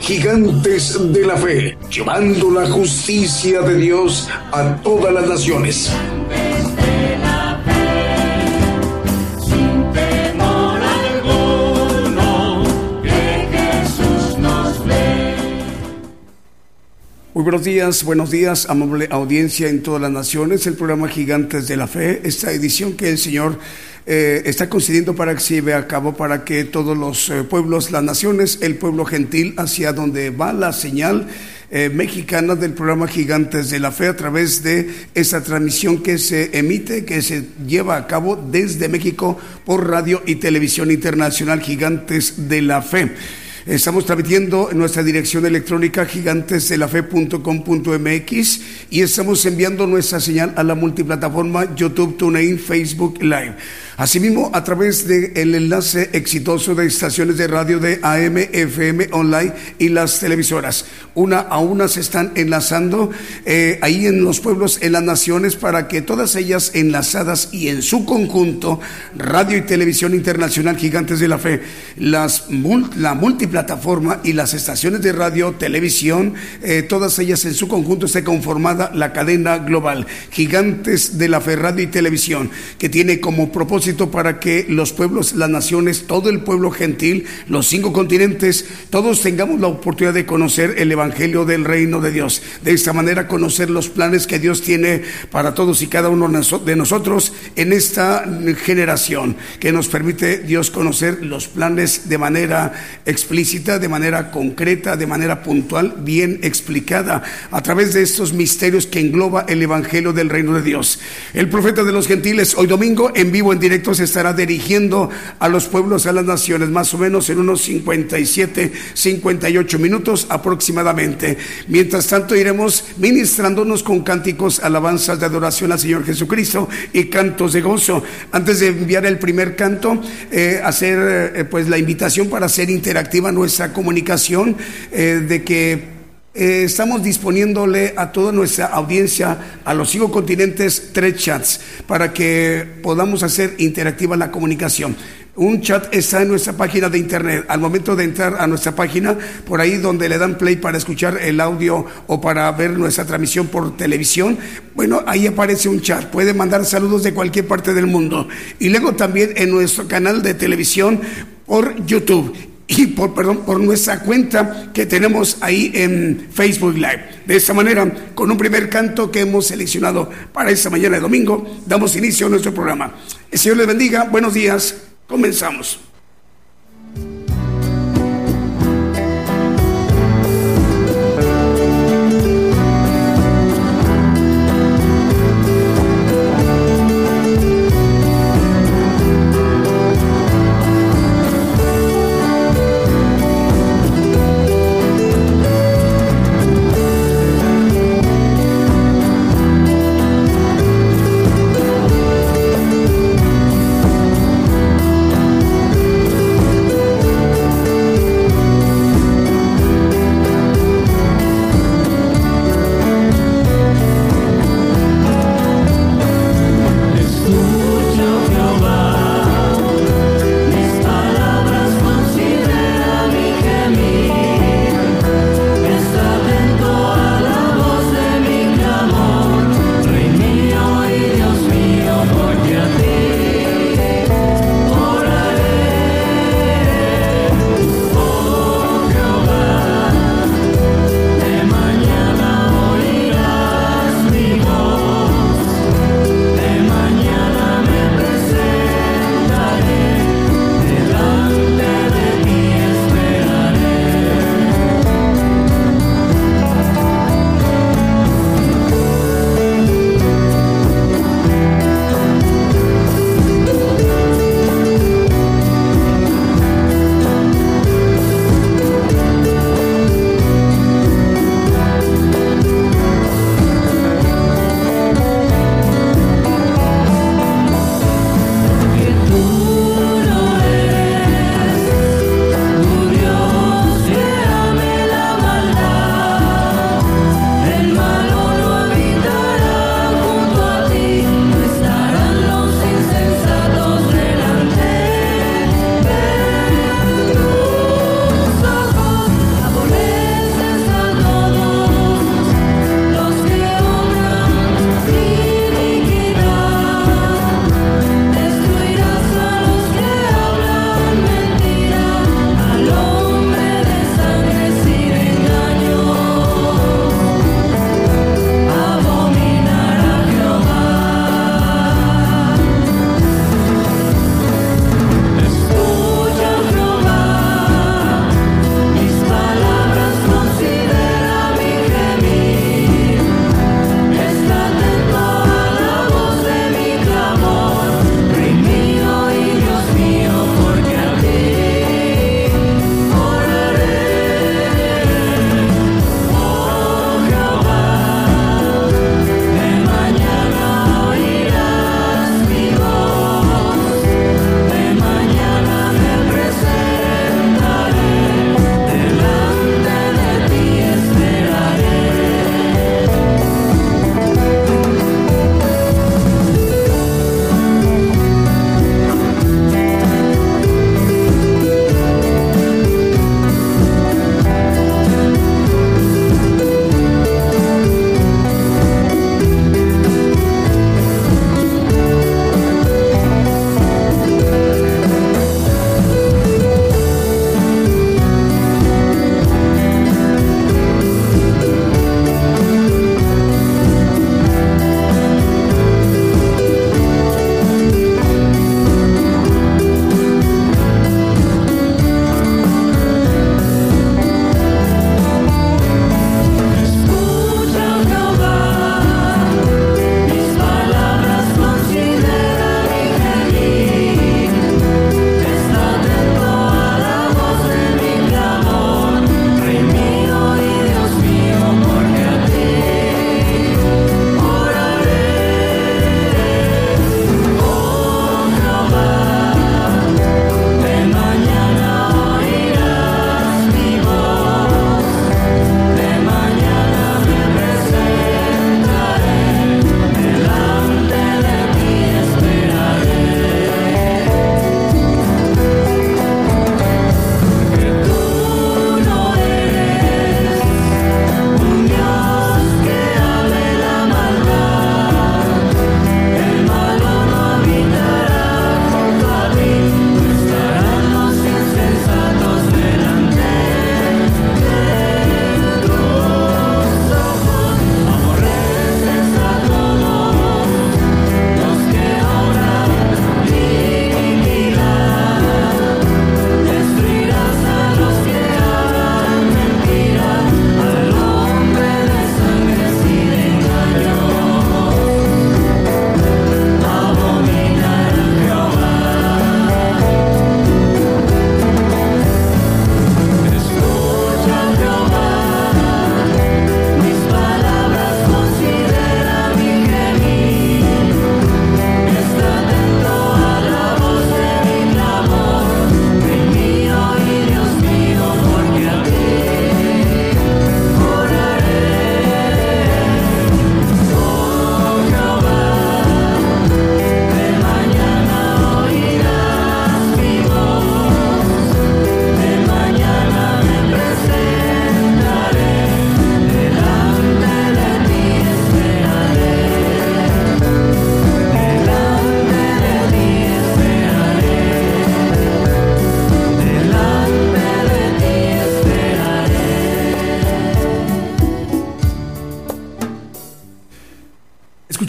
Gigantes de la Fe, llevando la justicia de Dios a todas las naciones. Muy buenos días, buenos días, amable audiencia en todas las naciones, el programa Gigantes de la Fe, esta edición que el Señor eh, está concediendo para que se lleve a cabo para que todos los eh, pueblos, las naciones, el pueblo gentil, hacia donde va la señal eh, mexicana del programa Gigantes de la Fe a través de esa transmisión que se emite, que se lleva a cabo desde México por radio y televisión internacional Gigantes de la Fe. Estamos transmitiendo en nuestra dirección electrónica gigantesdelafe.com.mx y estamos enviando nuestra señal a la multiplataforma YouTube, TuneIn, Facebook Live. Asimismo, a través del enlace exitoso de estaciones de radio de AM, FM, online y las televisoras. Una a una se están enlazando eh, ahí en los pueblos, en las naciones, para que todas ellas enlazadas y en su conjunto, Radio y Televisión Internacional Gigantes de la Fe, las, la multiplataforma y las estaciones de radio, televisión, eh, todas ellas en su conjunto esté conformada la cadena global Gigantes de la Fe, Radio y Televisión, que tiene como propósito para que los pueblos, las naciones, todo el pueblo gentil, los cinco continentes, todos tengamos la oportunidad de conocer el Evangelio del Reino de Dios. De esta manera conocer los planes que Dios tiene para todos y cada uno de nosotros en esta generación, que nos permite Dios conocer los planes de manera explícita, de manera concreta, de manera puntual, bien explicada, a través de estos misterios que engloba el Evangelio del Reino de Dios. El profeta de los gentiles, hoy domingo, en vivo, en directo, se estará dirigiendo a los pueblos, a las naciones, más o menos en unos 57, 58 minutos aproximadamente. Mientras tanto, iremos ministrándonos con cánticos, alabanzas de adoración al Señor Jesucristo y cantos de gozo. Antes de enviar el primer canto, eh, hacer eh, pues la invitación para hacer interactiva nuestra comunicación, eh, de que eh, estamos disponiéndole a toda nuestra audiencia, a los cinco continentes, tres chats para que podamos hacer interactiva la comunicación. Un chat está en nuestra página de internet. Al momento de entrar a nuestra página, por ahí donde le dan play para escuchar el audio o para ver nuestra transmisión por televisión, bueno, ahí aparece un chat. Puede mandar saludos de cualquier parte del mundo. Y luego también en nuestro canal de televisión por YouTube y por, perdón, por nuestra cuenta que tenemos ahí en Facebook Live. De esta manera, con un primer canto que hemos seleccionado para esta mañana de domingo, damos inicio a nuestro programa. El Señor les bendiga, buenos días, comenzamos.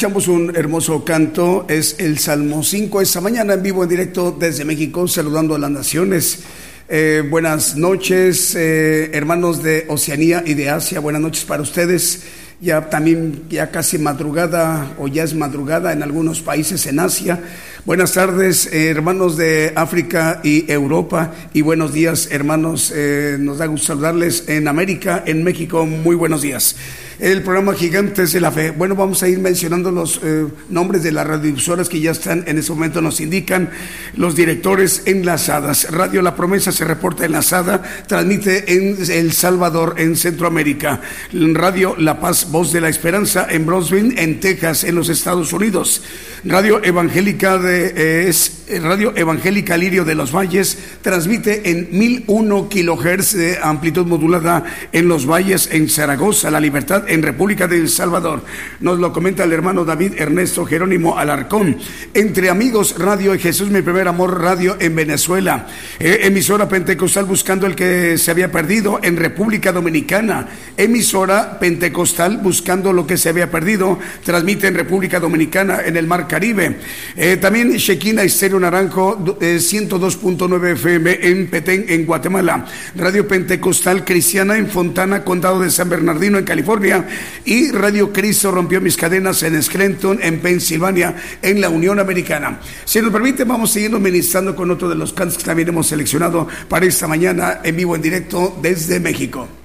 Escuchamos un hermoso canto, es el Salmo 5, esta mañana en vivo, en directo desde México, saludando a las naciones. Eh, buenas noches, eh, hermanos de Oceanía y de Asia, buenas noches para ustedes. Ya también, ya casi madrugada o ya es madrugada en algunos países en Asia. Buenas tardes, eh, hermanos de África y Europa. Y buenos días, hermanos. nos da gusto saludarles en América, en México. Muy buenos días el programa Gigantes de la Fe. Bueno, vamos a ir mencionando los eh, nombres de las radiodifusoras que ya están en ese momento, nos indican los directores enlazadas. Radio La Promesa se reporta enlazada, transmite en El Salvador, en Centroamérica. Radio La Paz, Voz de la Esperanza, en Brownsville, en Texas, en los Estados Unidos. Radio Evangélica de eh, es Radio Evangélica Lirio de los Valles, transmite en 1001 kilohertz de amplitud modulada en los valles, en Zaragoza, La Libertad, en República de El Salvador. Nos lo comenta el hermano David Ernesto Jerónimo Alarcón. Entre Amigos Radio Jesús Mi Primer Amor Radio en Venezuela. Eh, emisora Pentecostal buscando el que se había perdido en República Dominicana. Emisora Pentecostal buscando lo que se había perdido. Transmite en República Dominicana, en el Mar Caribe. Eh, también Shekina Estéreo Naranjo 102.9 eh, En Petén, en Guatemala. Radio Pentecostal Cristiana en Fontana, Condado de San Bernardino, en California y Radio Cristo rompió mis cadenas en Scranton, en Pensilvania, en la Unión Americana. Si nos permite, vamos siguiendo ministrando con otro de los cantos que también hemos seleccionado para esta mañana en vivo, en directo desde México.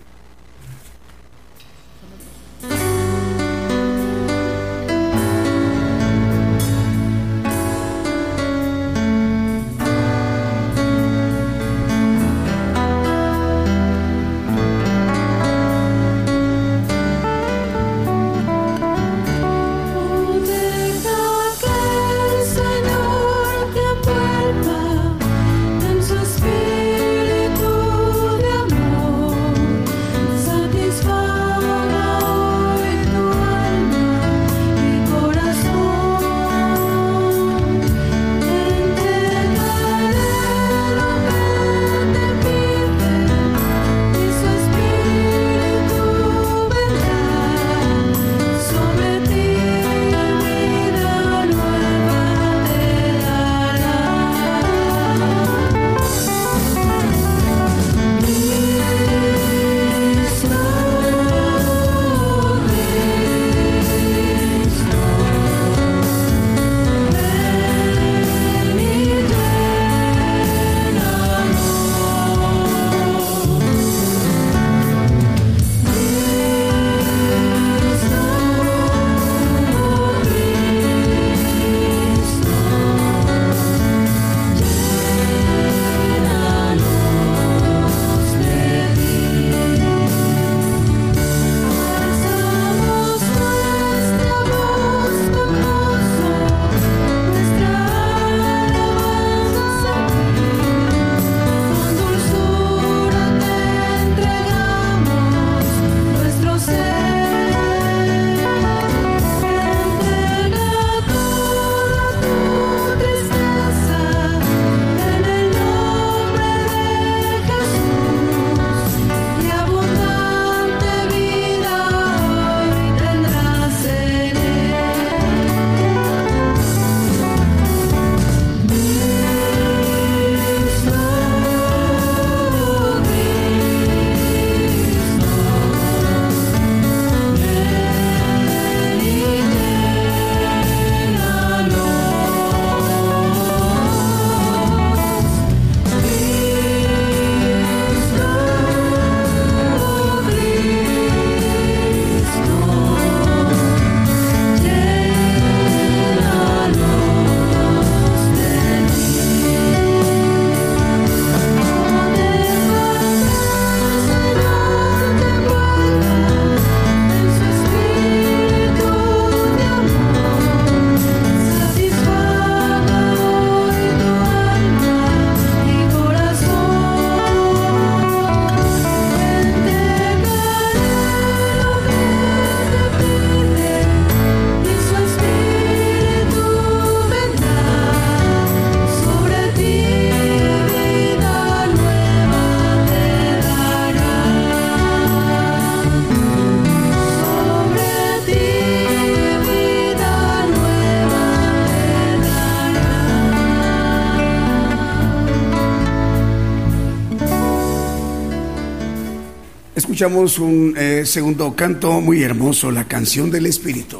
Escuchamos un eh, segundo canto muy hermoso, la canción del Espíritu.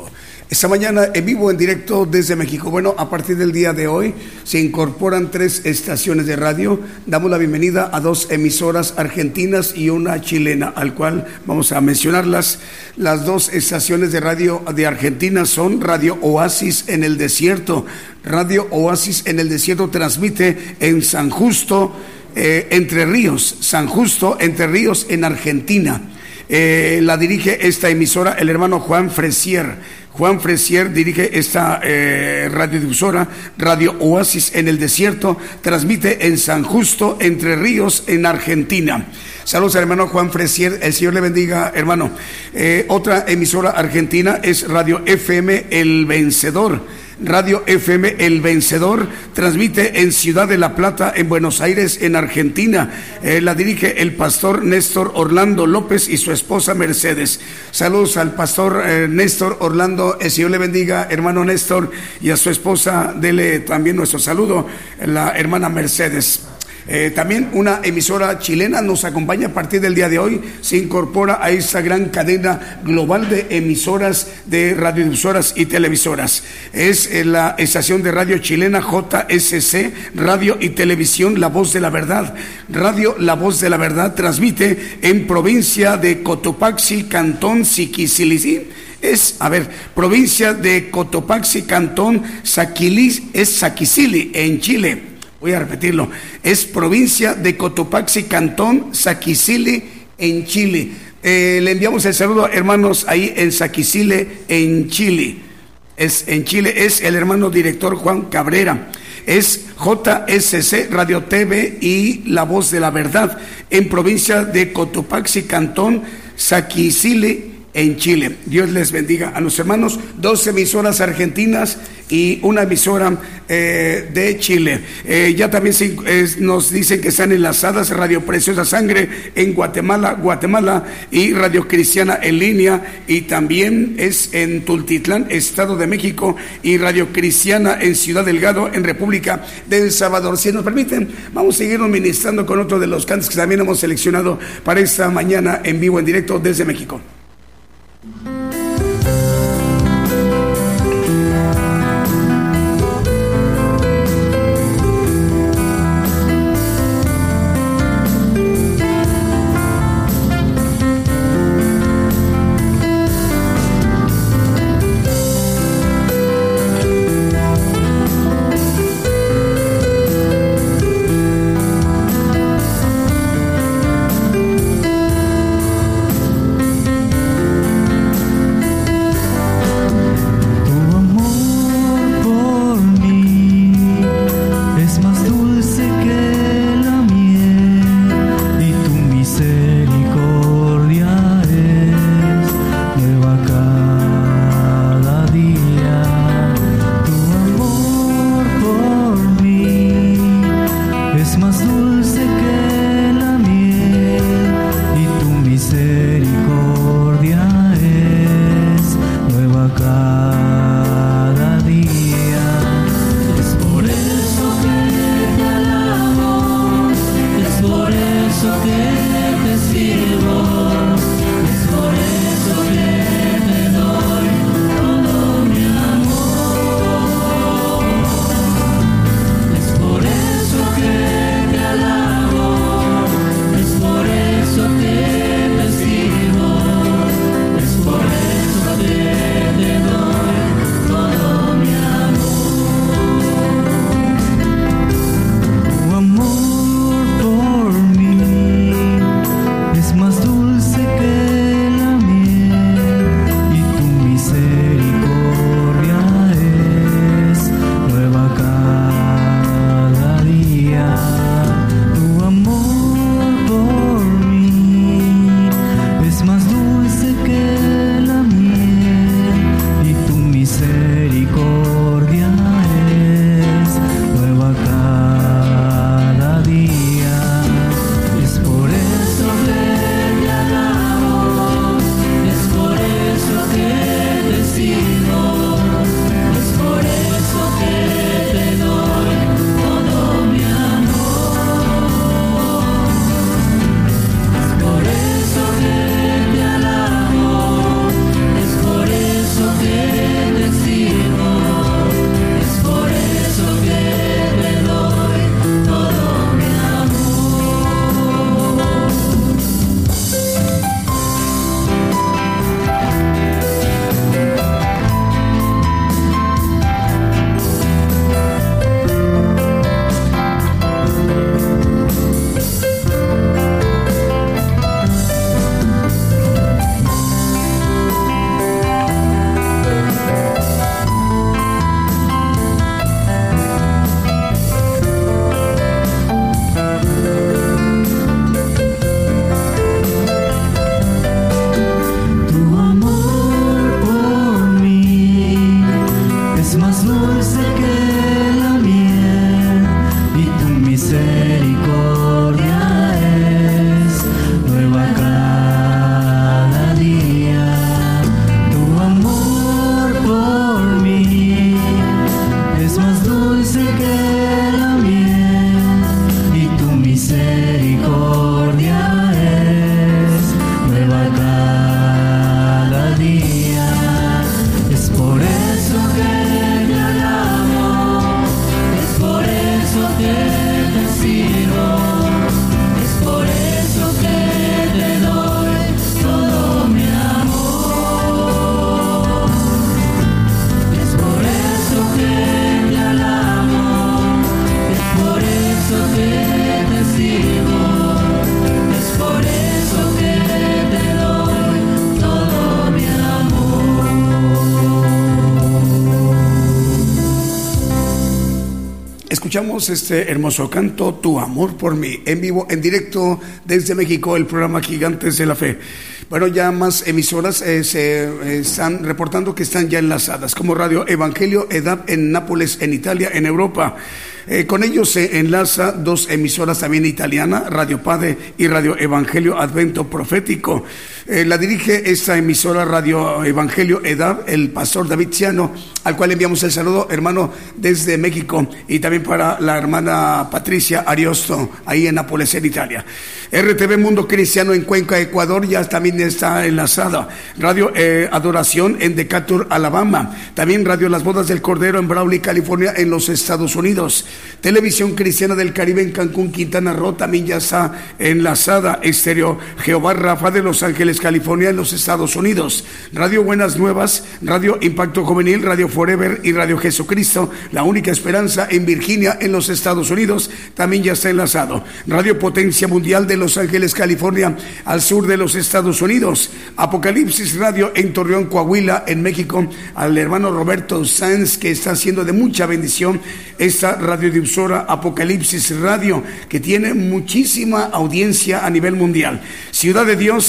Esta mañana en vivo, en directo desde México. Bueno, a partir del día de hoy se incorporan tres estaciones de radio. Damos la bienvenida a dos emisoras argentinas y una chilena, al cual vamos a mencionarlas. Las dos estaciones de radio de Argentina son Radio Oasis en el Desierto. Radio Oasis en el Desierto transmite en San Justo, eh, Entre Ríos. San Justo, Entre Ríos, en Argentina. Eh, la dirige esta emisora el hermano Juan Fresier. Juan Fresier dirige esta eh, radiodifusora, Radio Oasis en el Desierto, transmite en San Justo, Entre Ríos, en Argentina. Saludos al hermano Juan Fresier, el Señor le bendiga, hermano. Otra emisora argentina es Radio FM El Vencedor Radio FM El Vencedor transmite en Ciudad de la Plata, en Buenos Aires, en Argentina. Eh, la dirige el pastor Néstor Orlando López y su esposa Mercedes. Saludos al pastor eh, Néstor Orlando. El Señor le bendiga, hermano Néstor, y a su esposa. Dele también nuestro saludo, la hermana Mercedes. Eh, también una emisora chilena nos acompaña a partir del día de hoy, se incorpora a esta gran cadena global de emisoras, de radiodifusoras y televisoras. Es eh, la estación de radio chilena JSC, Radio y Televisión La Voz de la Verdad. Radio La Voz de la Verdad transmite en provincia de Cotopaxi, Cantón Siquisilicí es, a ver, provincia de Cotopaxi, Cantón Saquilis, es Saquicili, en Chile voy a repetirlo, es provincia de Cotopaxi, Cantón, Saquicile, en Chile. Eh, le enviamos el saludo, hermanos, ahí en Saquicile, en Chile. Es, en Chile es el hermano director Juan Cabrera. Es JSC Radio TV y La Voz de la Verdad en provincia de Cotopaxi, Cantón, Saquicile, en Chile. Dios les bendiga a los hermanos. Dos emisoras argentinas y una emisora eh, de Chile. Eh, ya también nos dicen que están enlazadas Radio Preciosa Sangre en Guatemala, Guatemala y Radio Cristiana en línea y también es en Tultitlán, Estado de México y Radio Cristiana en Ciudad Delgado en República de El Salvador. Si nos permiten, vamos a seguir ministrando con otro de los cantos que también hemos seleccionado para esta mañana en vivo, en directo desde México. Mm-hmm. Escuchamos este hermoso canto, Tu amor por mí, en vivo, en directo desde México, el programa Gigantes de la Fe. Bueno, ya más emisoras eh, se eh, están reportando que están ya enlazadas, como Radio Evangelio EDAP en Nápoles, en Italia, en Europa. Eh, con ellos se enlaza dos emisoras también italianas, Radio Padre y Radio Evangelio Advento Profético. Eh, la dirige esta emisora Radio Evangelio EDAB, el pastor David Ciano, al cual enviamos el saludo, hermano, desde México, y también para la hermana Patricia Ariosto, ahí en Nápoles, en Italia. RTV Mundo Cristiano en Cuenca, Ecuador, ya también está enlazada. Radio eh, Adoración en Decatur, Alabama. También Radio Las Bodas del Cordero en Brawley, California, en los Estados Unidos. Televisión Cristiana del Caribe en Cancún, Quintana Roo, también ya está enlazada. Estéreo Jehová Rafa de Los Ángeles, California, en los Estados Unidos. Radio Buenas Nuevas, Radio Impacto Juvenil, Radio Forever y Radio Jesucristo, la única esperanza en Virginia, en los Estados Unidos, también ya está enlazado. Radio Potencia Mundial de Los Ángeles, California, al sur de los Estados Unidos. Apocalipsis Radio en Torreón, Coahuila, en México, al hermano Roberto Sanz, que está haciendo de mucha bendición esta radiodifusora Apocalipsis Radio, que tiene muchísima audiencia a nivel mundial. Ciudad de Dios,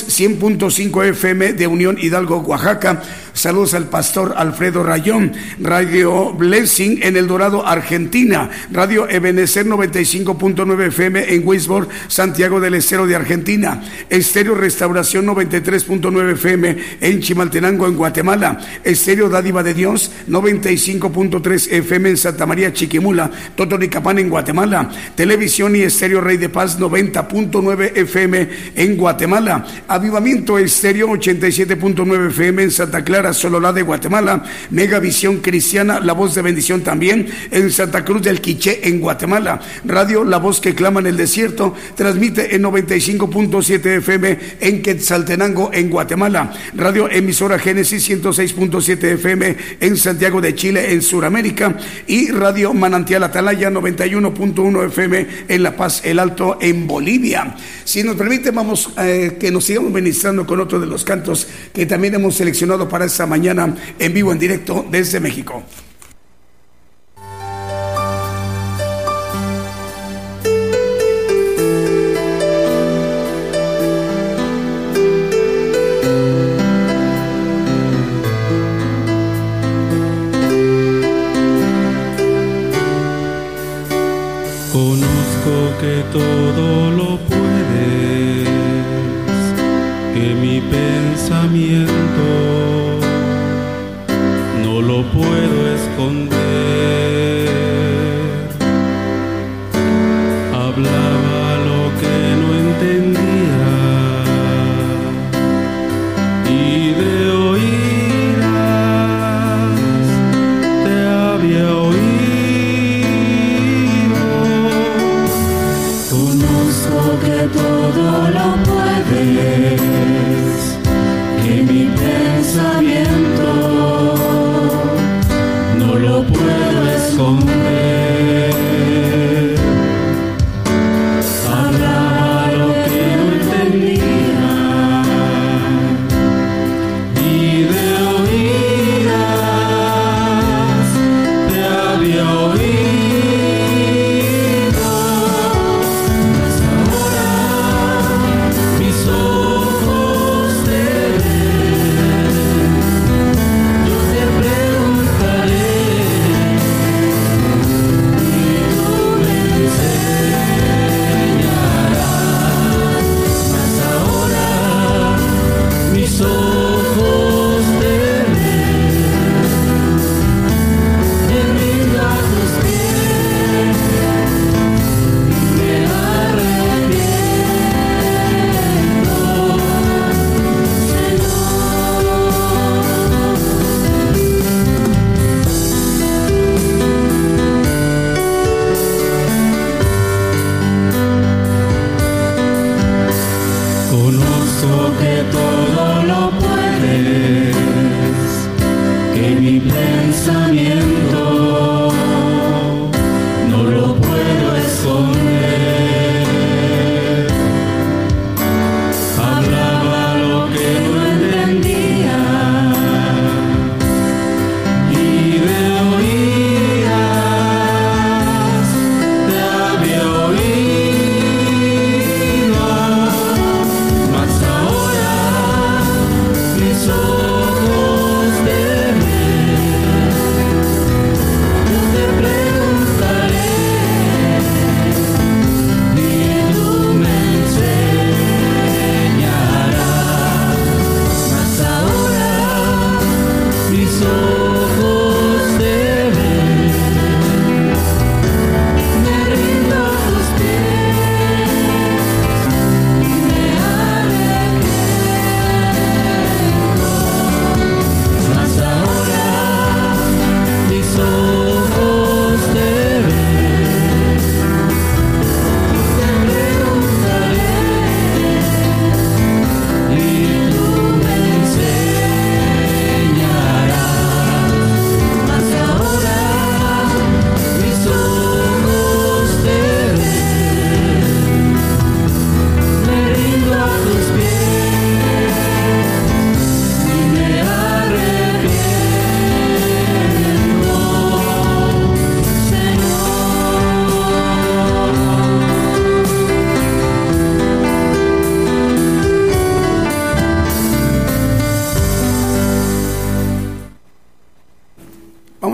100.5 FM de Unión Hidalgo, Oaxaca. Saludos al pastor Alfredo Rayón. Radio Blessing en El Dorado, Argentina. Radio Ebenecer 95.9 FM en Wisborne, Santiago del Estero de Argentina. Estéreo Restauración 93.9 FM en Chimaltenango, en Guatemala. Estéreo Dádiva de Dios 95.3 FM en Santa María Chiquimula, Totonicapán en Guatemala. Televisión y Estéreo Rey de Paz 90.9 FM en Guatemala. Avivamiento Estéreo 87.9 FM en Santa Clara, Sololá de Guatemala. Megavisión Cristiana, La Voz de Bendición también en Santa Cruz del Quiché en Guatemala. Radio La Voz que clama en el desierto transmite en 95.7 FM en Quetzaltenango en Guatemala. Radio Emisora Génesis 106.7 FM en Santiago de Chile en Sudamérica y Radio Manantial Atalaya 91.1 FM en La Paz El Alto en Bolivia. Si nos permite, vamos eh, que nos sigamos ministrando con otro de los cantos que también hemos seleccionado para esta mañana en vivo, en directo desde México.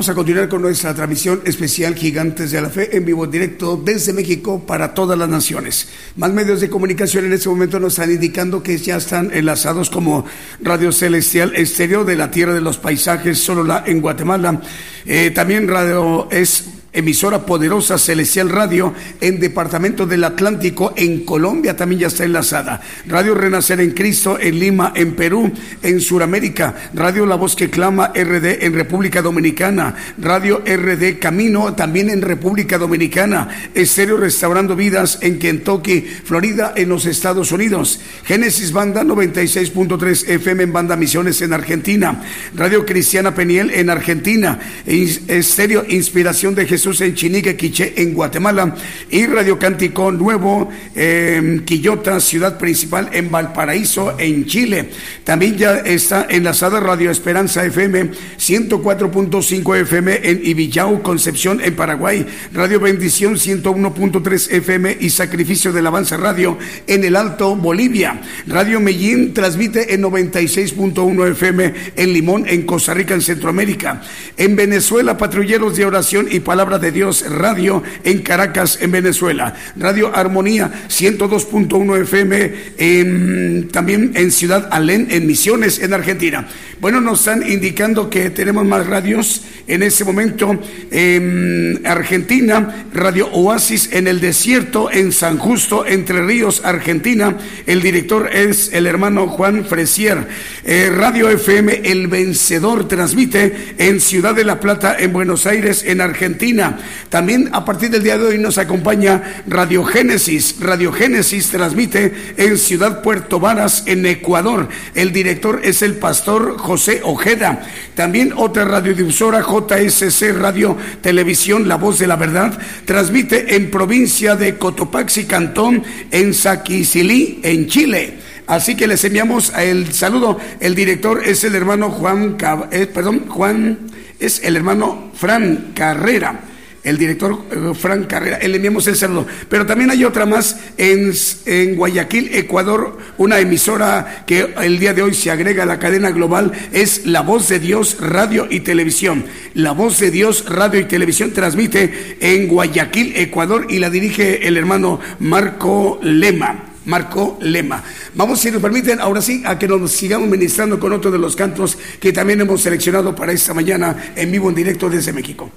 Vamos a continuar con nuestra transmisión especial Gigantes de la Fe en vivo directo desde México para todas las naciones. Más medios de comunicación en este momento nos están indicando que ya están enlazados como Radio Celestial Estéreo de la Tierra de los Paisajes, solo la en Guatemala. Eh, también Radio es emisora poderosa Celestial Radio en Departamento del Atlántico, en Colombia también ya está enlazada. Radio Renacer en Cristo en Lima, en Perú, en Sudamérica. Radio La Voz que Clama RD en República Dominicana. Radio RD Camino también en República Dominicana. Estéreo Restaurando Vidas en Kentucky, Florida, en los Estados Unidos. Génesis Banda 96.3 FM en Banda Misiones en Argentina. Radio Cristiana Peniel en Argentina. Estéreo Inspiración de Jesús en Chinique, Quiché, en Guatemala, y Radio Cántico Nuevo, en Quillota, ciudad principal, en Valparaíso, en Chile. También ya está enlazada Radio Esperanza FM, 104.5 FM en Ibillau, Concepción, en Paraguay, Radio Bendición, 101.3 FM y Sacrificio del Avance Radio en el Alto, Bolivia. Radio Medellín transmite en 96.1 FM en Limón, en Costa Rica, en Centroamérica. En Venezuela, patrulleros de oración y palabra de Dios Radio en Caracas, en Venezuela. Radio Armonía 102.1 FM también en Ciudad Alén, en Misiones, en Argentina. Bueno, nos están indicando que tenemos más radios en este momento. En Argentina, Radio Oasis en el desierto, en San Justo, Entre Ríos, Argentina. El director es el hermano Juan Fresier. Eh, Radio FM El Vencedor transmite en Ciudad de la Plata, en Buenos Aires, en Argentina. También a partir del día de hoy nos acompaña Radio Génesis. Radio Génesis transmite en Ciudad Puerto Varas, en Ecuador. El director es el pastor José Ojeda. También otra radiodifusora, JSC Radio Televisión, La Voz de la Verdad, transmite en provincia de Cotopaxi, Cantón, en Saquisilí, en Chile. Así que les enviamos el saludo. El director es el hermano Juan, eh, perdón, Juan, es el hermano Fran Carrera el director eh, Frank Carrera, le enviamos el saludo. Pero también hay otra más en, en, Guayaquil, Ecuador, una emisora que el día de hoy se agrega a la cadena global, es La Voz de Dios Radio y Televisión. La Voz de Dios Radio y Televisión transmite en Guayaquil, Ecuador, y la dirige el hermano Marco Lema. Marco Lema. Vamos, si nos permiten, ahora sí, a que nos sigamos ministrando con otro de los cantos que también hemos seleccionado para esta mañana en vivo, en directo desde México.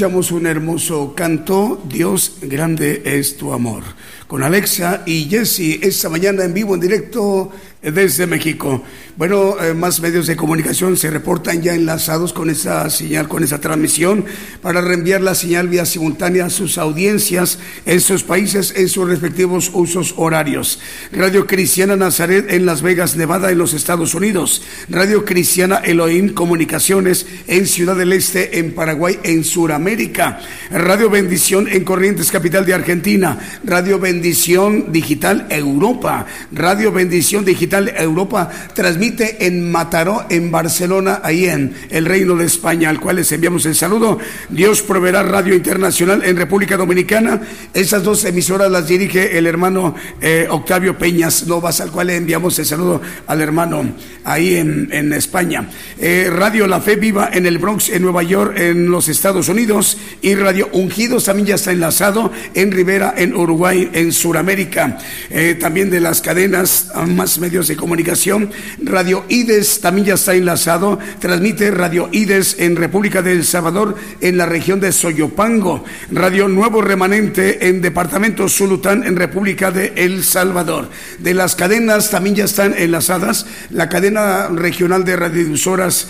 Escuchamos un hermoso canto, Dios grande es tu amor, con Alexa y Jesse esta mañana en vivo, en directo desde México. Bueno, eh, más medios de comunicación se reportan ya enlazados con esa señal, con esa transmisión, para reenviar la señal vía simultánea a sus audiencias en sus países, en sus respectivos usos horarios. Radio Cristiana Nazaret en Las Vegas, Nevada, en los Estados Unidos. Radio Cristiana Elohim Comunicaciones en Ciudad del Este, en Paraguay, en Sudamérica. Radio Bendición en Corrientes, capital de Argentina. Radio Bendición Digital Europa. Radio Bendición Digital Europa transmite en Mataró, en Barcelona, ahí en el Reino de España, al cual les enviamos el saludo. Dios proveerá Radio Internacional en República Dominicana. Esas dos emisoras las dirige el hermano eh, Octavio Peñas Novas, al cual le enviamos el saludo al hermano ahí en, España. Eh, Radio La Fe Viva en el Bronx, en Nueva York, en los Estados Unidos. Y Radio Ungidos también ya está enlazado en Rivera, en Uruguay, en Sudamérica. Eh, también de las cadenas más medios de comunicación. Radio IDES también ya está enlazado. Transmite Radio IDES en República del Salvador, en la región de Soyopango. Radio Nuevo Remanente en Departamento Zulután, en República de El Salvador. De las cadenas también ya están enlazadas. La cadena regional de radiodifusoras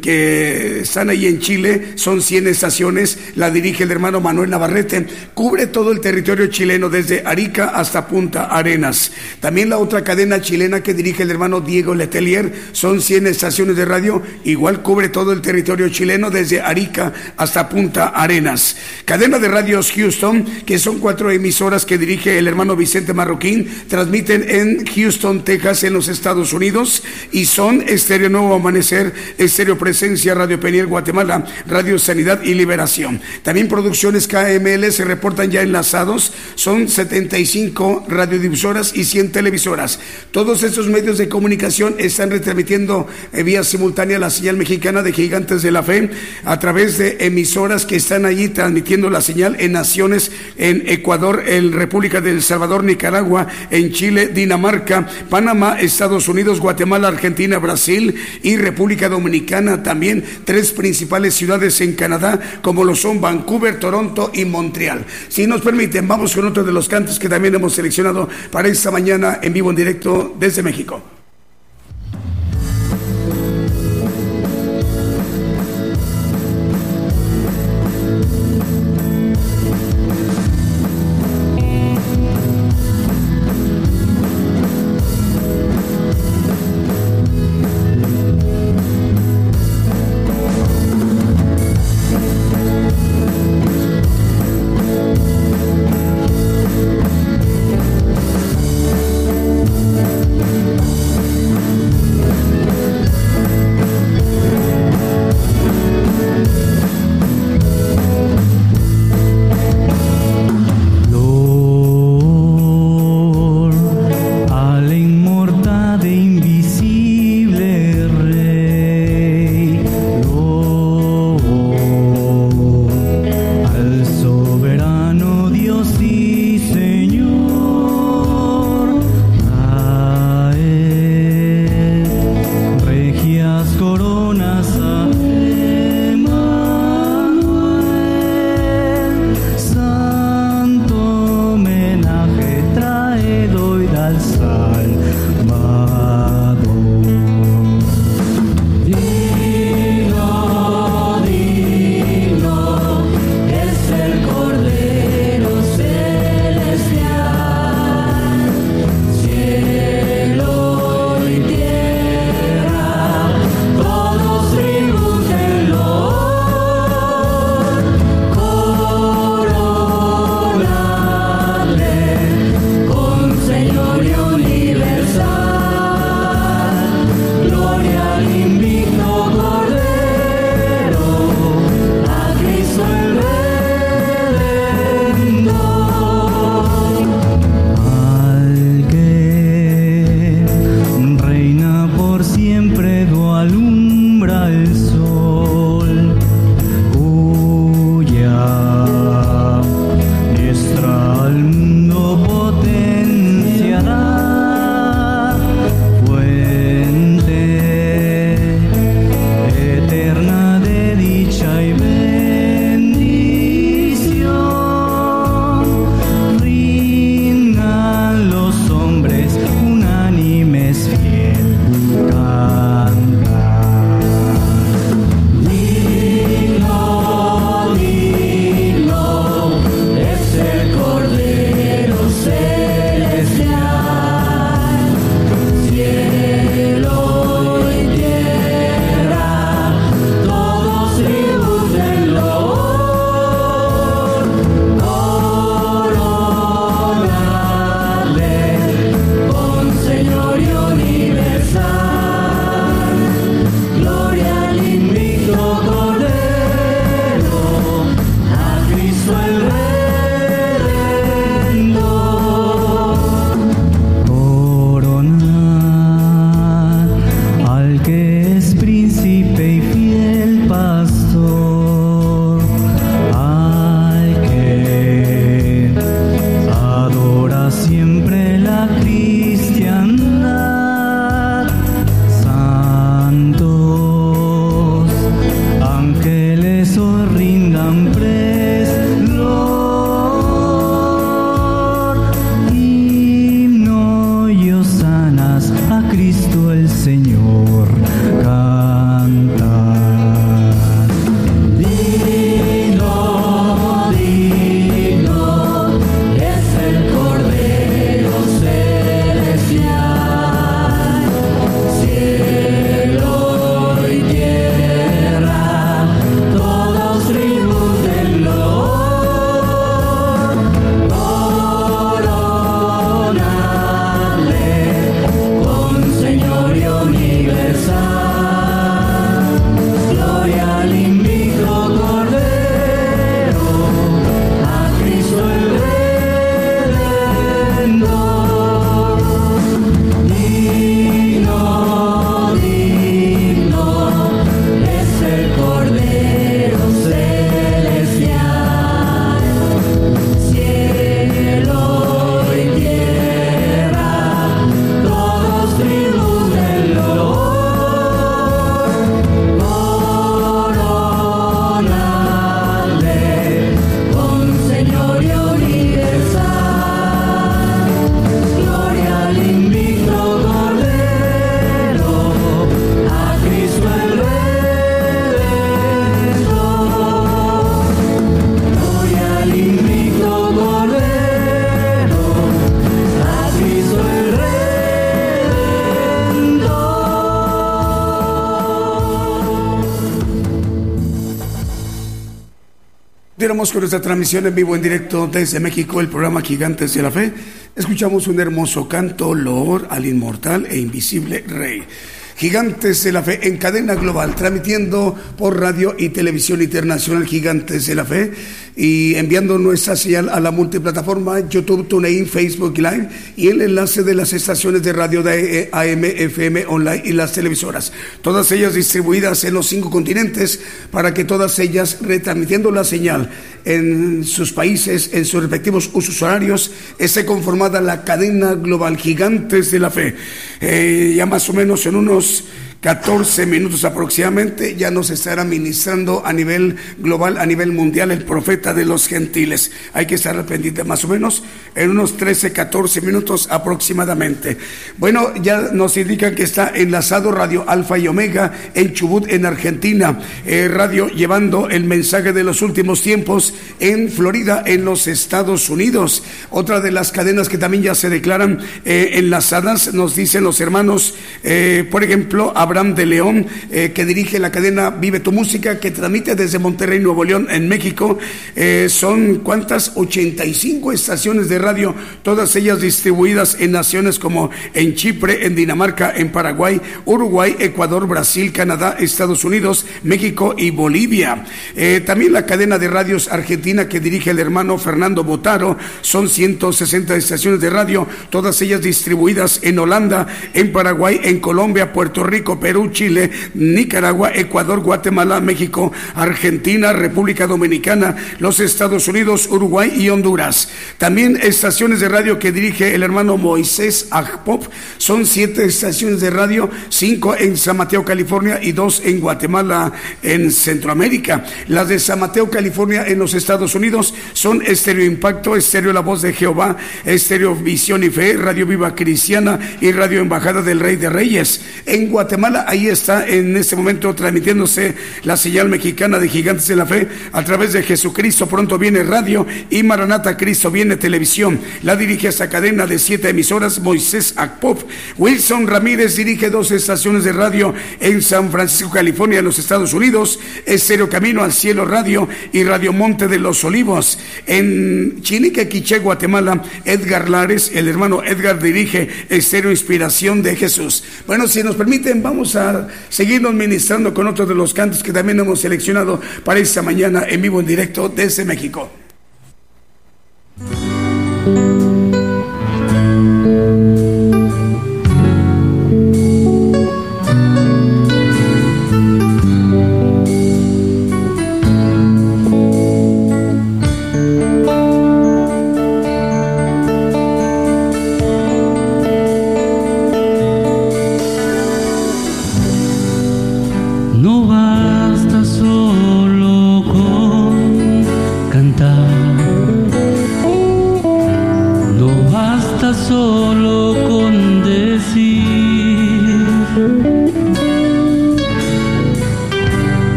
que están ahí en Chile son 100 estaciones. La dirige el hermano Manuel Navarrete. Cubre todo el territorio chileno desde Arica hasta Punta Arenas. También la otra cadena chilena que dirige el hermano Diego Letelier. Son 100 estaciones de radio, igual cubre todo el territorio chileno desde Arica hasta Punta Arenas. Cadena de radios Houston, que son cuatro emisoras que dirige el hermano Vicente Marroquín, transmiten en Houston, Texas, en los Estados Unidos, y son Estéreo Nuevo Amanecer, Estéreo Presencia, Radio Peniel Guatemala, Radio Sanidad y Liberación. También producciones KML se reportan ya enlazados, son 75 radiodifusoras y 100 televisoras. Todos estos medios de comunicación están retransmitiendo eh, vía simultánea la señal mexicana de Gigantes de la Fe a través de emisoras que están allí transmitiendo la señal en naciones en Ecuador, en República del Salvador, Nicaragua, en Chile, Dinamarca, Panamá, Estados Unidos, Guatemala, Argentina, Brasil y República Dominicana. También tres principales ciudades en Canadá, como lo son Vancouver, Toronto y Montreal. Si nos permiten, vamos con otro de los cantos que también hemos seleccionado para esta mañana en vivo en directo desde México. Con nuestra transmisión en vivo en directo desde México, el programa Gigantes de la Fe. Escuchamos un hermoso canto, loor al inmortal e invisible Rey. Gigantes de la Fe en cadena global, transmitiendo por radio y televisión internacional Gigantes de la Fe y enviando nuestra señal a la multiplataforma YouTube, TuneIn, Facebook Live y el enlace de las estaciones de radio de AM, FM, online y las televisoras. Todas ellas distribuidas en los cinco continentes para que todas ellas retransmitiendo la señal en sus países, en sus respectivos usos horarios, esté conformada la cadena global Gigantes de la Fe. Eh, ya más o menos en unos 14 minutos aproximadamente, ya nos estará ministrando a nivel global, a nivel mundial, el profeta de los gentiles. Hay que estar al pendiente más o menos en unos 13, 14 minutos aproximadamente. Bueno, ya nos indican que está enlazado Radio Alfa y Omega en Chubut, en Argentina. Eh, radio llevando el mensaje de los últimos tiempos en Florida, en los Estados Unidos. Otra de las cadenas que también ya se declaran eh, enlazadas, nos dicen los hermanos, eh, por ejemplo, Abraham de León, eh, que dirige la cadena Vive tu Música, que transmite desde Monterrey, Nuevo León, en México. Eh, son cuántas? 85 estaciones de radio, todas ellas distribuidas en naciones como en Chipre, en Dinamarca, en Paraguay, Uruguay, Ecuador, Brasil, Canadá, Estados Unidos, México y Bolivia. Eh, también la cadena de radios argentina que dirige el hermano Fernando Botaro, son 160 estaciones de radio, todas ellas distribuidas en Holanda, en Paraguay, en Colombia, Puerto Rico, Perú, Chile, Nicaragua, Ecuador, Guatemala, México, Argentina, República Dominicana, los Estados Unidos, Uruguay y Honduras. También estaciones de radio que dirige el hermano Moisés Agpop. Son siete estaciones de radio, cinco en San Mateo, California y dos en Guatemala, en Centroamérica. Las de San Mateo, California, en los Estados Unidos son Estéreo Impacto, Estéreo La Voz de Jehová, Estéreo Visión y Fe, Radio Viva Cristiana y Radio Embajada del Rey de Reyes. En Guatemala, Ahí está en este momento transmitiéndose la señal mexicana de Gigantes de la Fe a través de Jesucristo. Pronto viene radio y Maranata Cristo viene televisión. La dirige esta cadena de siete emisoras Moisés Akpop. Wilson Ramírez dirige dos estaciones de radio en San Francisco, California, en los Estados Unidos. Estéreo Camino al Cielo Radio y Radio Monte de los Olivos. En Chinique, Quiché, Guatemala, Edgar Lares, el hermano Edgar dirige Estéreo Inspiración de Jesús. Bueno, si nos permiten, vamos a seguirnos ministrando con otros de los cantos que también hemos seleccionado para esta mañana en vivo en directo desde México.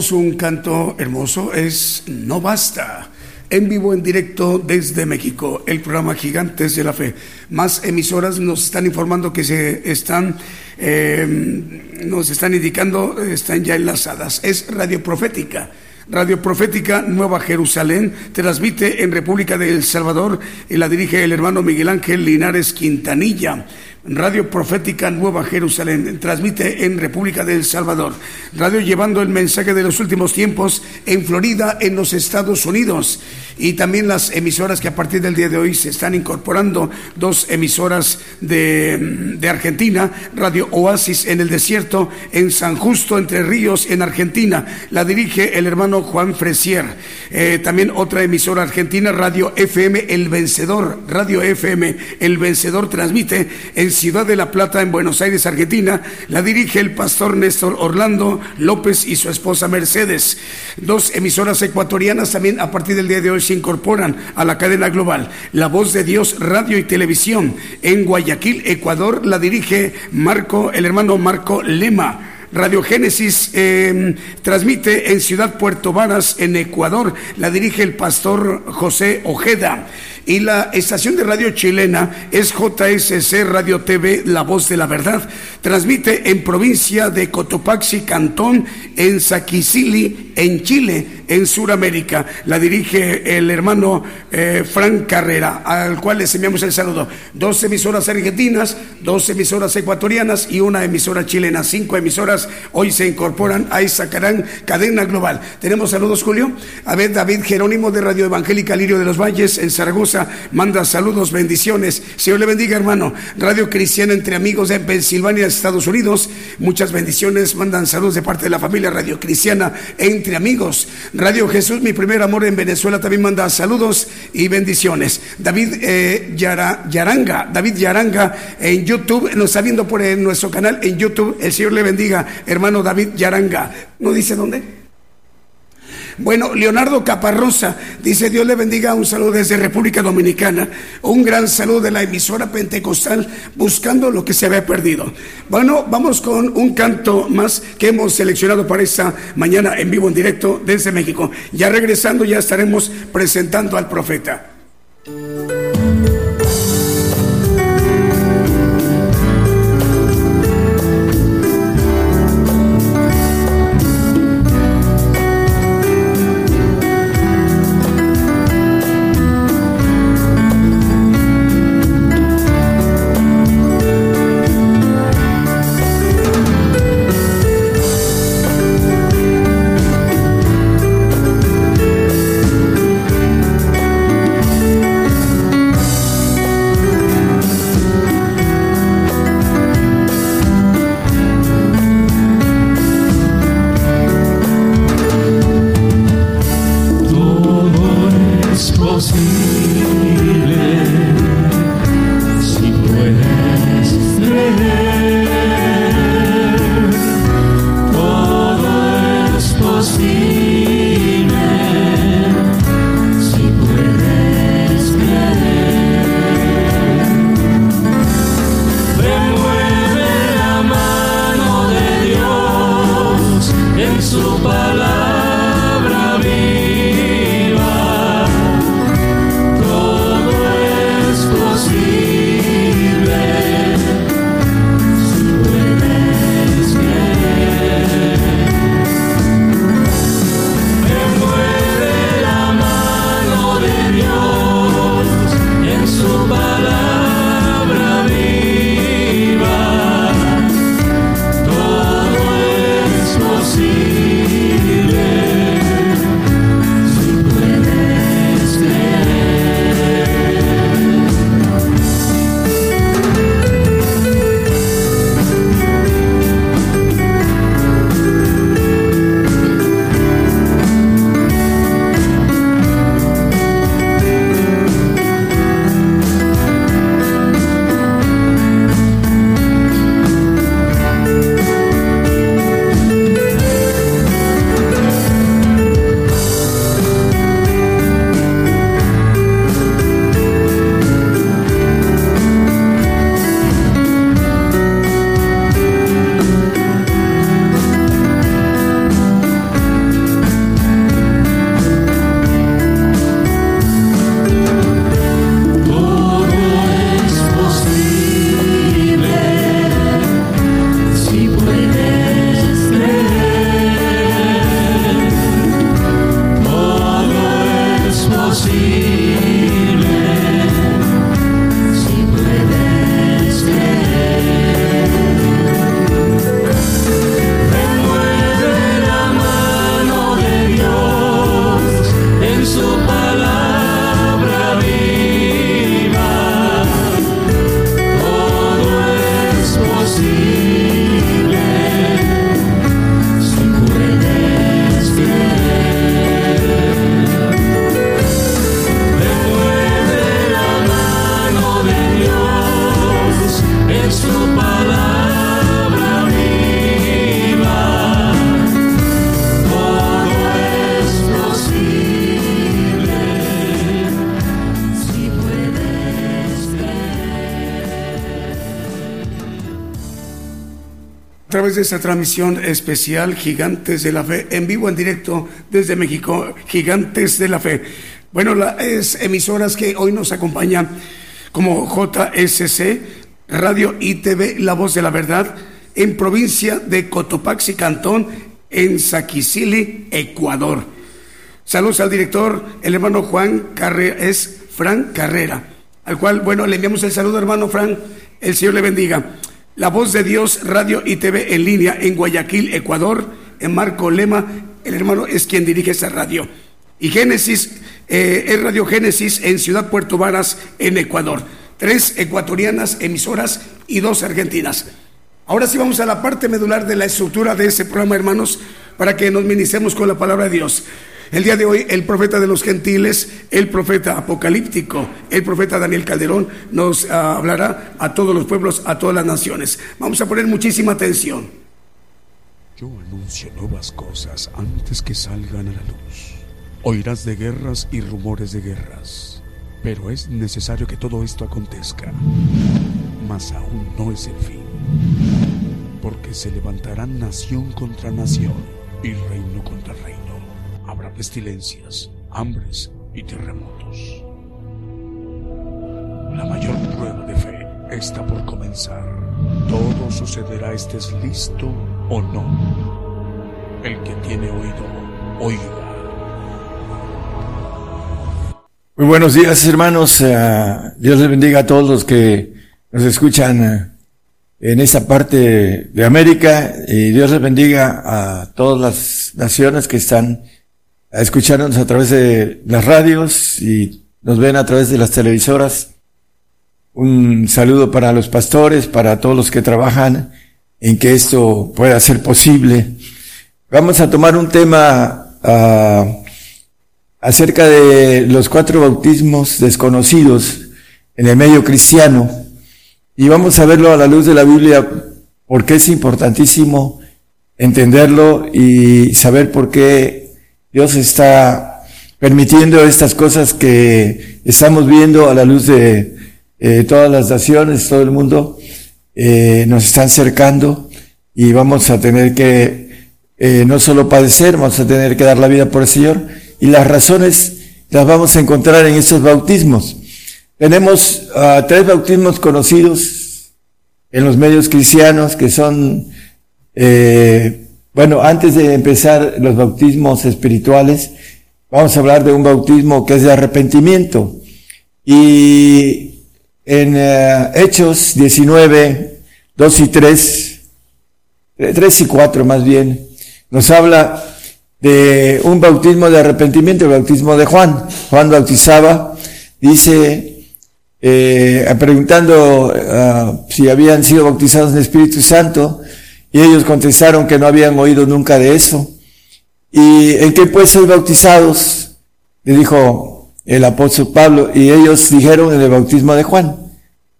Un canto hermoso, es No Basta, en vivo, en directo desde México, el programa Gigantes de la Fe. Más emisoras nos están informando que se están, eh, nos están indicando, están ya enlazadas. Es Radio Profética. Radio Profética Nueva Jerusalén transmite en República de El Salvador y la dirige el hermano Miguel Ángel Linares Quintanilla. Radio Profética Nueva Jerusalén, transmite en República del Salvador. Radio llevando el mensaje de los últimos tiempos en Florida, en los Estados Unidos. Y también las emisoras que a partir del día de hoy se están incorporando, dos emisoras de, Argentina, Radio Oasis en el desierto, en San Justo, Entre Ríos, en Argentina. La dirige el hermano Juan Fresier. Eh, también otra emisora argentina, Radio FM El Vencedor. Radio FM El Vencedor transmite en Ciudad de la Plata, en Buenos Aires, Argentina. La dirige el pastor Néstor Orlando López y su esposa Mercedes. Dos emisoras ecuatorianas también a partir del día de hoy se incorporan a la cadena global. La Voz de Dios Radio y Televisión en Guayaquil, Ecuador, la dirige Marco, el hermano Marco Lema. Radio Génesis em, transmite en Ciudad Puerto Varas, en Ecuador. La dirige el pastor José Ojeda. Y la estación de radio chilena es JSC Radio TV, La Voz de la Verdad. Transmite en provincia de Cotopaxi, Cantón, en Saquicili, en Chile, en Sudamérica. La dirige el hermano eh, Frank Carrera, al cual les enviamos el saludo. Dos emisoras argentinas, dos emisoras ecuatorianas y una emisora chilena. Cinco emisoras hoy se incorporan a esa cadena global. Tenemos saludos, Julio. A ver, David Jerónimo de Radio Evangélica Lirio de los Valles en Zaragoza manda saludos, bendiciones. Señor le bendiga, hermano. Radio Cristiana entre amigos en Pensilvania, Estados Unidos. Muchas bendiciones. Mandan saludos de parte de la familia Radio Cristiana entre amigos. Radio Jesús, mi primer amor en Venezuela, también manda saludos y bendiciones. David eh, Yaranga, David Yaranga en YouTube, nos está viendo por nuestro canal en YouTube. El Señor le bendiga, hermano David Yaranga. ¿No dice dónde? Bueno, Leonardo Caparrosa dice, Dios le bendiga, un saludo desde República Dominicana, un gran saludo de la emisora pentecostal buscando lo que se había perdido. Bueno, vamos con un canto más que hemos seleccionado para esta mañana en vivo, en directo desde México. Ya regresando, ya estaremos presentando al profeta. Esta transmisión especial Gigantes de la Fe, en vivo, en directo desde México, Gigantes de la Fe. Bueno, las emisoras que hoy nos acompañan como JSC, Radio ITV, La Voz de la Verdad, en provincia de Cotopaxi, Cantón, en Saquicili, Ecuador. Saludos al director, el hermano Juan Carrera, es Fran Carrera, al cual, bueno, le enviamos el saludo, hermano Fran, el Señor le bendiga. La Voz de Dios, Radio y TV en línea en Guayaquil, Ecuador, en Marco Lema, el hermano es quien dirige esa radio. Y Génesis, eh, es Radio Génesis en Ciudad Puerto Varas, en Ecuador. Tres ecuatorianas emisoras y dos argentinas. Ahora sí vamos a la parte medular de la estructura de ese programa, hermanos, para que nos ministremos con la palabra de Dios. El día de hoy, el profeta de los gentiles, el profeta apocalíptico, el profeta Daniel Calderón, nos ah, hablará a todos los pueblos, a todas las naciones. Vamos a poner muchísima atención. Yo anuncio nuevas cosas antes que salgan a la luz. Oirás de guerras y rumores de guerras, pero es necesario que todo esto acontezca. Mas aún no es el fin, porque se levantarán nación contra nación y reino contra reino pestilencias, hambres y terremotos. La mayor prueba de fe está por comenzar. Todo sucederá estés listo o no. El que tiene oído, oiga. Muy buenos días hermanos. Eh, Dios les bendiga a todos los que nos escuchan eh, en esta parte de América y Dios les bendiga a todas las naciones que están a escucharnos a través de las radios y nos ven a través de las televisoras. Un saludo para los pastores, para todos los que trabajan en que esto pueda ser posible. Vamos a tomar un tema uh, acerca de los cuatro bautismos desconocidos en el medio cristiano y vamos a verlo a la luz de la Biblia porque es importantísimo entenderlo y saber por qué Dios está permitiendo estas cosas que estamos viendo a la luz de eh, todas las naciones, todo el mundo, eh, nos están cercando y vamos a tener que eh, no solo padecer, vamos a tener que dar la vida por el Señor y las razones las vamos a encontrar en estos bautismos. Tenemos uh, tres bautismos conocidos en los medios cristianos que son eh, bueno, antes de empezar los bautismos espirituales, vamos a hablar de un bautismo que es de arrepentimiento. Y en eh, Hechos 19, 2 y 3, 3 y 4 más bien, nos habla de un bautismo de arrepentimiento, el bautismo de Juan. Juan bautizaba, dice, eh, preguntando si habían sido bautizados en Espíritu Santo, y ellos contestaron que no habían oído nunca de eso. ¿Y en qué pues soy bautizados? Le dijo el apóstol Pablo. Y ellos dijeron en el bautismo de Juan.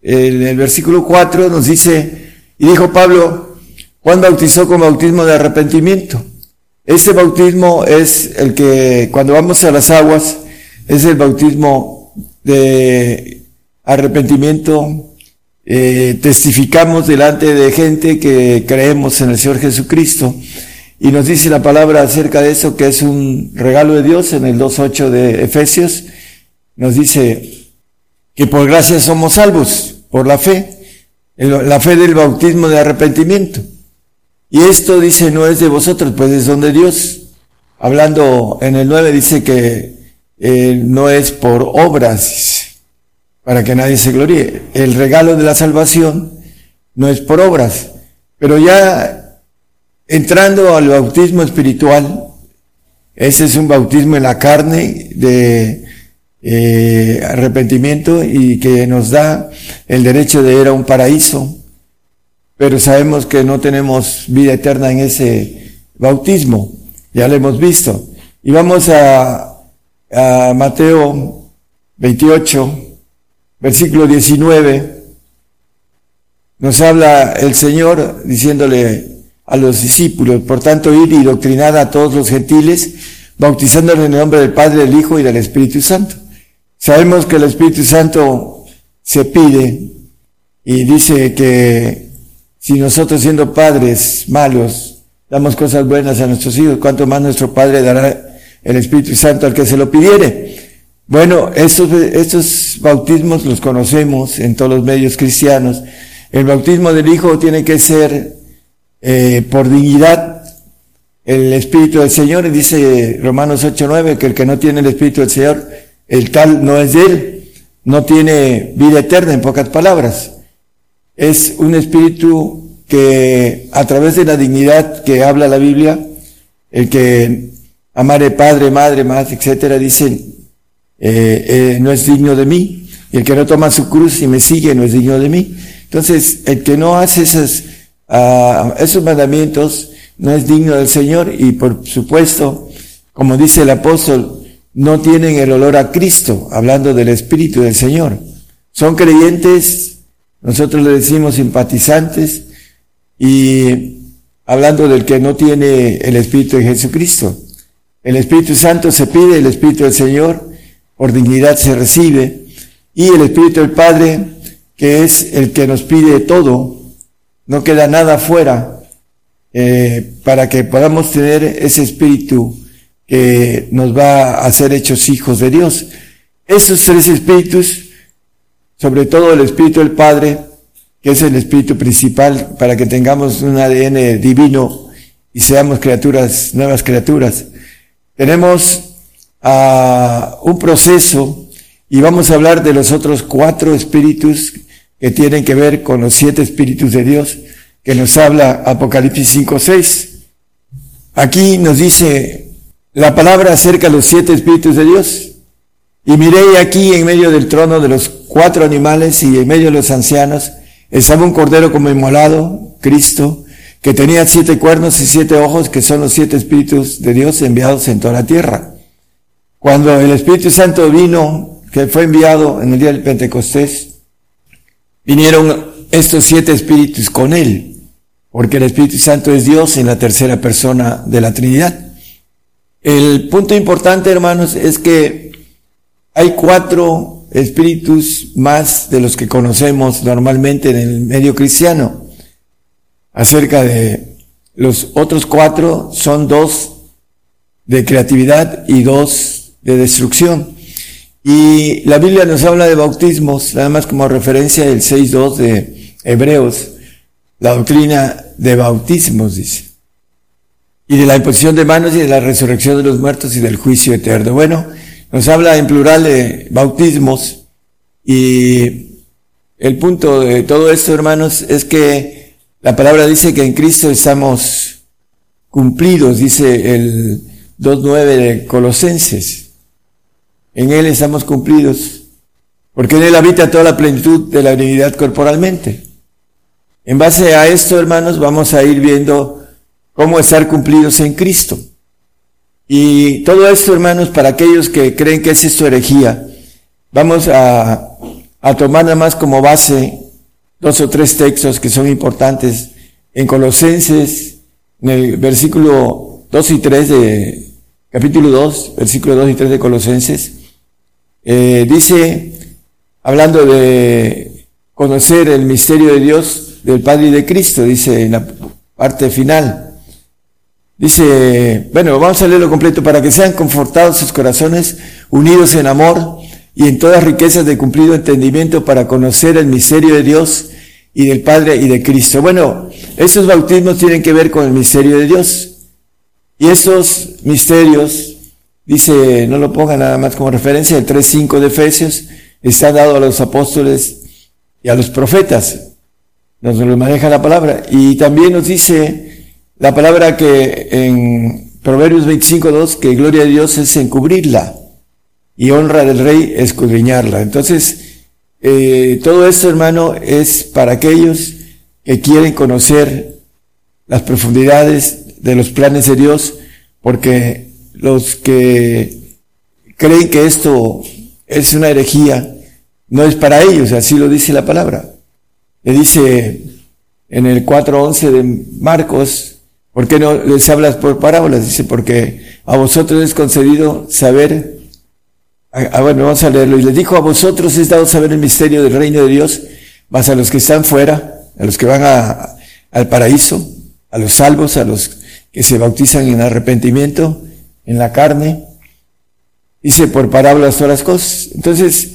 En el versículo 4 nos dice, y dijo Pablo, Juan bautizó con bautismo de arrepentimiento. Este bautismo es el que cuando vamos a las aguas es el bautismo de arrepentimiento eh, testificamos delante de gente que creemos en el Señor Jesucristo. Y nos dice la palabra acerca de eso, que es un regalo de Dios en el 2.8 de Efesios. Nos dice que por gracia somos salvos, por la fe, la fe del bautismo de arrepentimiento. Y esto dice no es de vosotros, pues es don de Dios. Hablando en el 9 dice que eh, no es por obras, para que nadie se gloríe. El regalo de la salvación no es por obras, pero ya entrando al bautismo espiritual, ese es un bautismo en la carne de eh, arrepentimiento y que nos da el derecho de ir a un paraíso, pero sabemos que no tenemos vida eterna en ese bautismo, ya lo hemos visto. Y vamos a, a Mateo 28, versículo 19, nos habla el Señor diciéndole a los discípulos, por tanto, ir y doctrinar a todos los gentiles, bautizándolos en el nombre del Padre, del Hijo y del Espíritu Santo. Sabemos que el Espíritu Santo se pide y dice que Si nosotros siendo padres malos damos cosas buenas a nuestros hijos, ¿cuánto más nuestro Padre dará el Espíritu Santo al que se lo pidiere? Bueno, estos, bautismos los conocemos en todos los medios cristianos. El bautismo del Hijo tiene que ser eh, por dignidad el Espíritu del Señor, dice Romanos 8.9, que el que no tiene el Espíritu del Señor, el tal no es de él, no tiene vida eterna, en pocas palabras. Es un espíritu que a través de la dignidad que habla la Biblia, el que amare padre, madre, más, etcétera, dice, eh, eh, no es digno de mí. Y el que no toma su cruz y me sigue no es digno de mí. Entonces, el que no hace esos, uh, esos mandamientos no es digno del Señor y por supuesto, como dice el apóstol, no tienen el olor a Cristo, hablando del Espíritu del Señor. Son creyentes, nosotros le decimos simpatizantes, y hablando del que no tiene el Espíritu de Jesucristo. El Espíritu Santo se pide, el Espíritu del Señor, por dignidad se recibe, y el Espíritu del Padre, que es el que nos pide todo, no queda nada fuera, eh, para que podamos tener ese Espíritu que nos va a hacer hechos hijos de Dios. Esos tres espíritus, sobre todo el Espíritu del Padre, que es el Espíritu principal para que tengamos un ADN divino y seamos criaturas, nuevas criaturas. Tenemos a un proceso y vamos a hablar de los otros cuatro espíritus que tienen que ver con los siete espíritus de Dios que nos habla Apocalipsis 5.6. Aquí nos dice la palabra acerca de los siete espíritus de Dios. Y miré aquí en medio del trono de los cuatro animales y en medio de los ancianos estaba un cordero como inmolado, Cristo, que tenía siete cuernos y siete ojos, que son los siete espíritus de Dios enviados en toda la tierra. Cuando el Espíritu Santo vino, que fue enviado en el día del Pentecostés, vinieron estos siete espíritus con él, porque el Espíritu Santo es Dios en la tercera persona de la Trinidad. El punto importante, hermanos, es que hay cuatro espíritus más de los que conocemos normalmente en el medio cristiano. Acerca de los otros cuatro son dos de creatividad y dos de destrucción. Y la Biblia nos habla de bautismos, nada más como referencia el 6.2 de Hebreos, la doctrina de bautismos, dice y de la imposición de manos y de la resurrección de los muertos y del juicio eterno. Bueno, nos habla en plural de bautismos y el punto de todo esto, hermanos, es que la palabra dice que en Cristo estamos cumplidos, dice el 2.9 de Colosenses. En Él estamos cumplidos, porque en Él habita toda la plenitud de la divinidad corporalmente. En base a esto, hermanos, vamos a ir viendo cómo estar cumplidos en Cristo. Y todo esto, hermanos, para aquellos que creen que es esto herejía, vamos a, a tomar nada más como base dos o tres textos que son importantes en Colosenses, en el versículo 2 y 3 de capítulo 2, versículo 2 y 3 de Colosenses, eh, dice, hablando de conocer el misterio de Dios, del Padre y de Cristo, dice en la parte final, Dice, bueno, vamos a leerlo completo, para que sean confortados sus corazones, unidos en amor y en todas riquezas de cumplido entendimiento para conocer el misterio de Dios y del Padre y de Cristo. Bueno, estos bautismos tienen que ver con el misterio de Dios. Y estos misterios, dice, no lo pongan nada más como referencia, el 3.5 de Efesios, está dado a los apóstoles y a los profetas. Nos lo maneja la palabra. Y también nos dice, la palabra que en Proverbios 25.2, que gloria de Dios es encubrirla y honra del rey escudriñarla. Entonces, eh, todo esto, hermano, es para aquellos que quieren conocer las profundidades de los planes de Dios, porque los que creen que esto es una herejía, no es para ellos, así lo dice la palabra. Le dice en el 4.11 de Marcos, ¿Por qué no les hablas por parábolas? Dice, porque a vosotros es concedido saber, ah, bueno, vamos a leerlo, y les dijo, a vosotros es dado saber el misterio del reino de Dios, más a los que están fuera, a los que van a, al paraíso, a los salvos, a los que se bautizan en arrepentimiento, en la carne. Dice por parábolas todas las cosas. Entonces,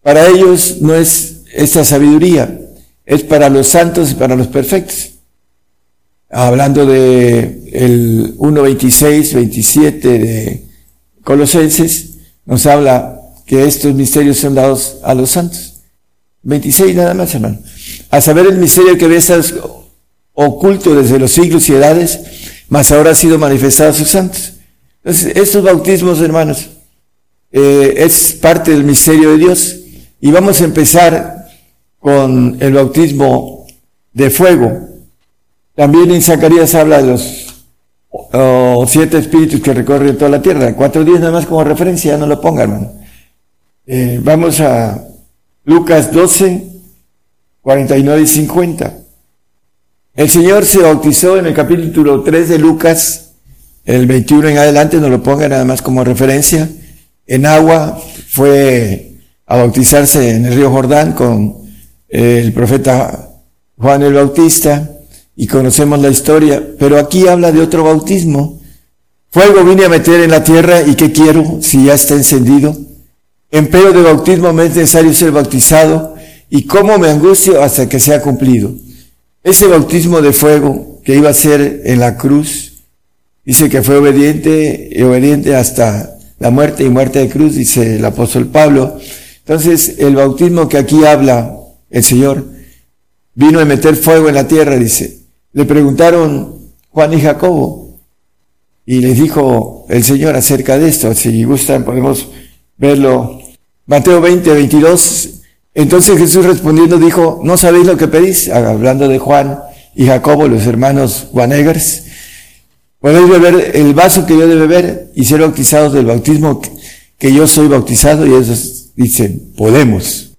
para ellos no es esta sabiduría, es para los santos y para los perfectos. Hablando de el 1.26, 27 de Colosenses, nos habla que estos misterios son dados a los santos. 26 nada más, hermano. A saber el misterio que había estado oculto desde los siglos y edades, mas ahora ha sido manifestado a sus santos. Entonces, estos bautismos, hermanos, eh, es parte del misterio de Dios. Y vamos a empezar con el bautismo de fuego. También en Zacarías habla de los siete espíritus que recorren toda la tierra. Cuatro días nada más como referencia, no lo pongan, hermano. Eh, vamos a Lucas 12, 49 y 50. El Señor se bautizó en el capítulo 3 de Lucas, el 21 en adelante, no lo ponga nada más como referencia. En agua fue a bautizarse en el río Jordán con el profeta Juan el Bautista y conocemos la historia, pero aquí habla de otro bautismo. Fuego vine a meter en la tierra y ¿qué quiero si ya está encendido? Empero de bautismo me es necesario ser bautizado y cómo me angustio hasta que sea cumplido. Ese bautismo de fuego que iba a ser en la cruz, dice que fue obediente y obediente hasta la muerte y muerte de cruz, dice el apóstol Pablo. Entonces, el bautismo que aquí habla el Señor vino a meter fuego en la tierra, dice. Le preguntaron Juan y Jacobo y les dijo el Señor acerca de esto. Si gustan, podemos verlo. Mateo 20, 22. Entonces Jesús respondiendo dijo, ¿no sabéis lo que pedís? Hablando de Juan y Jacobo, los hermanos Juanegers. Podéis beber el vaso que yo de beber y ser bautizados del bautismo que yo soy bautizado. Y ellos dicen, podemos.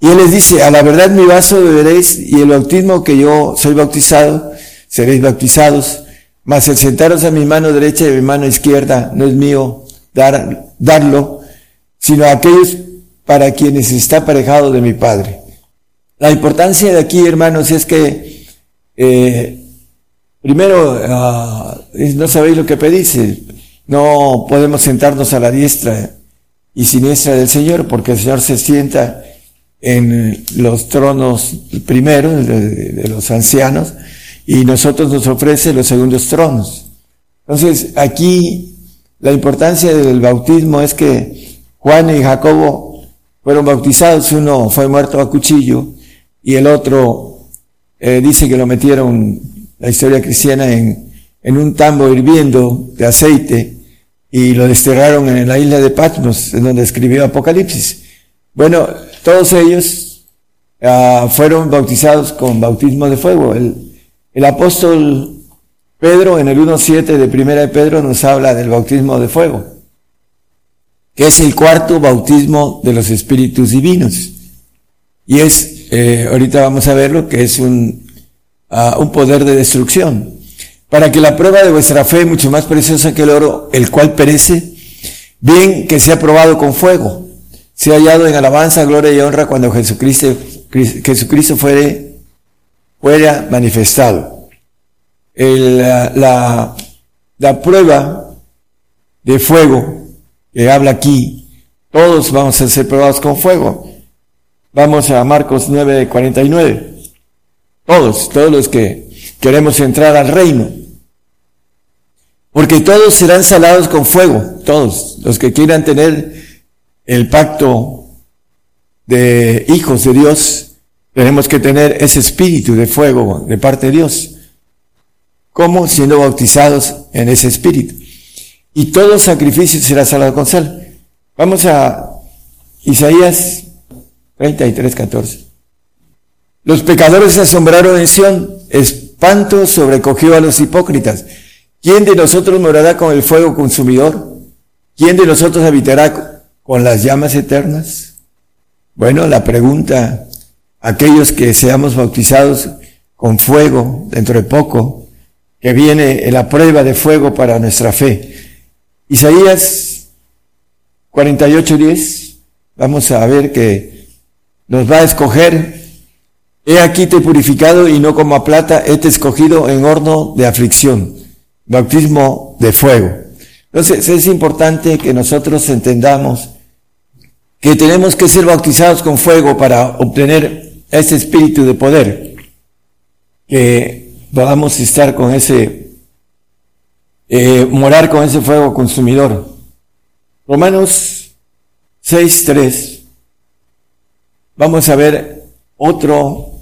Y él les dice, a la verdad mi vaso beberéis y el bautismo que yo soy bautizado, seréis bautizados. Mas el sentaros a mi mano derecha y a mi mano izquierda no es mío dar, darlo, sino a aquellos para quienes está aparejado de mi Padre. La importancia de aquí, hermanos, es que eh, primero ah, no sabéis lo que pedís, no podemos sentarnos a la diestra y siniestra del Señor, porque el Señor se sienta en los tronos primeros de, de los ancianos y nosotros nos ofrece los segundos tronos. Entonces, aquí la importancia del bautismo es que Juan y Jacobo fueron bautizados, uno fue muerto a cuchillo y el otro eh, dice que lo metieron, la historia cristiana, en, en un tambo hirviendo de aceite y lo desterraron en la isla de Patmos, en donde escribió Apocalipsis. Bueno, todos ellos uh, fueron bautizados con bautismo de fuego. El, el apóstol Pedro en el 1.7 de Primera de Pedro nos habla del bautismo de fuego que es el cuarto bautismo de los espíritus divinos. Y es, eh, ahorita vamos a verlo, que es un, uh, un poder de destrucción. Para que la prueba de vuestra fe, mucho más preciosa que el oro, el cual perece, bien que sea probado con fuego, sea hallado en alabanza, gloria y honra cuando Jesucristo, Jesucristo fuere, fuera manifestado. El, la, la, la prueba de fuego que habla aquí, todos vamos a ser probados con fuego. Vamos a Marcos 9, 49. Todos, todos los que queremos entrar al reino. Porque todos serán salados con fuego, todos los que quieran tener el pacto de hijos de Dios, tenemos que tener ese espíritu de fuego de parte de Dios. ¿Cómo? Siendo bautizados en ese espíritu y todo sacrificio será salado con sal. Vamos a Isaías 33, 14. Los pecadores se asombraron en Sión, espanto sobrecogió a los hipócritas. ¿Quién de nosotros morará con el fuego consumidor? ¿Quién de nosotros habitará con las llamas eternas? Bueno, la pregunta, aquellos que seamos bautizados con fuego dentro de poco, que viene la prueba de fuego para nuestra fe. Isaías 48.10, vamos a ver que nos va a escoger He aquí te purificado y no como a plata, he te escogido en horno de aflicción, bautismo de fuego. Entonces es importante que nosotros entendamos que tenemos que ser bautizados con fuego para obtener ese espíritu de poder, que podamos estar con ese, eh, morar con ese fuego consumidor. Romanos 6.3, vamos a ver otro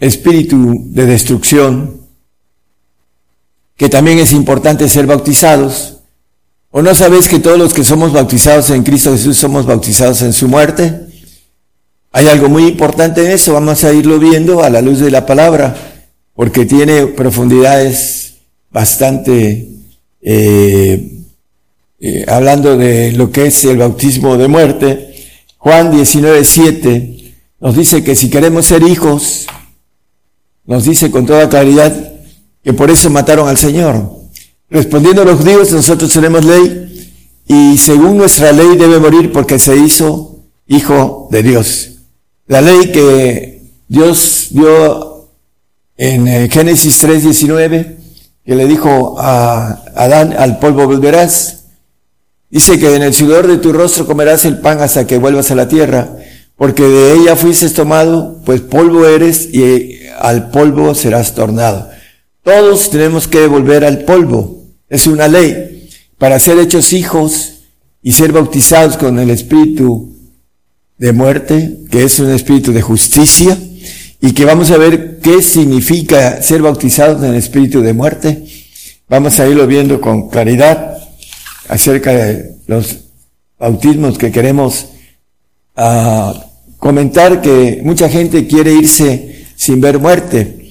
espíritu de destrucción, que también es importante ser bautizados. ¿O no sabéis que todos los que somos bautizados en Cristo Jesús somos bautizados en su muerte? Hay algo muy importante en eso, vamos a irlo viendo a la luz de la palabra, porque tiene profundidades bastante, eh, eh, hablando de lo que es el bautismo de muerte. Juan 19, 7 nos dice que si queremos ser hijos, nos dice con toda claridad que por eso mataron al Señor. Respondiendo a los judíos, nosotros tenemos ley y según nuestra ley debe morir porque se hizo hijo de Dios. La ley que Dios dio en eh, Génesis 3:19, que le dijo a Adán, al polvo volverás, dice que en el sudor de tu rostro comerás el pan hasta que vuelvas a la tierra porque de ella fuiste tomado, pues polvo eres y al polvo serás tornado. Todos tenemos que volver al polvo. Es una ley para ser hechos hijos y ser bautizados con el espíritu de muerte, que es un espíritu de justicia, y que vamos a ver qué significa ser bautizados en el espíritu de muerte. Vamos a irlo viendo con claridad acerca de los bautismos que queremos uh, comentar que mucha gente quiere irse sin ver muerte.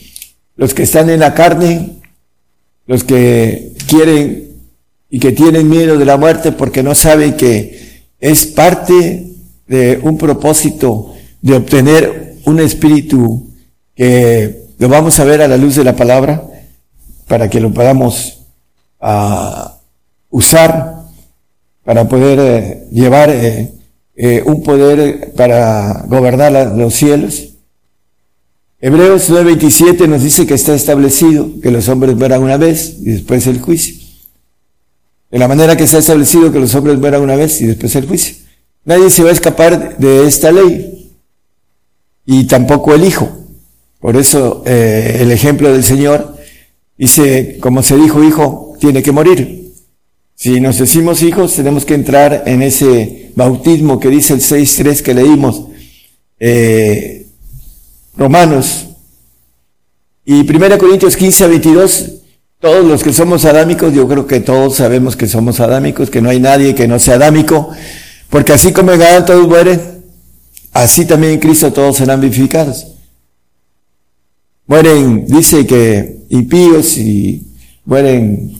Los que están en la carne, los que quieren y que tienen miedo de la muerte porque no saben que es parte de un propósito de obtener un espíritu que lo vamos a ver a la luz de la palabra para que lo podamos uh, usar para poder eh, llevar eh, eh, un poder para gobernar los cielos. Hebreos 9:27 nos dice que está establecido que los hombres mueran una vez y después el juicio. De la manera que se ha establecido que los hombres mueran una vez y después el juicio. Nadie se va a escapar de esta ley y tampoco el Hijo. Por eso eh, el ejemplo del Señor dice, como se dijo, hijo, tiene que morir. Si nos decimos hijos, tenemos que entrar en ese bautismo que dice el 6.3 que leímos, eh, Romanos, y 1 Corintios 15 a 22, todos los que somos adámicos, yo creo que todos sabemos que somos adámicos, que no hay nadie que no sea adámico, porque así como en Adán todos mueren, así también en Cristo todos serán vivificados. Mueren, dice que impíos y mueren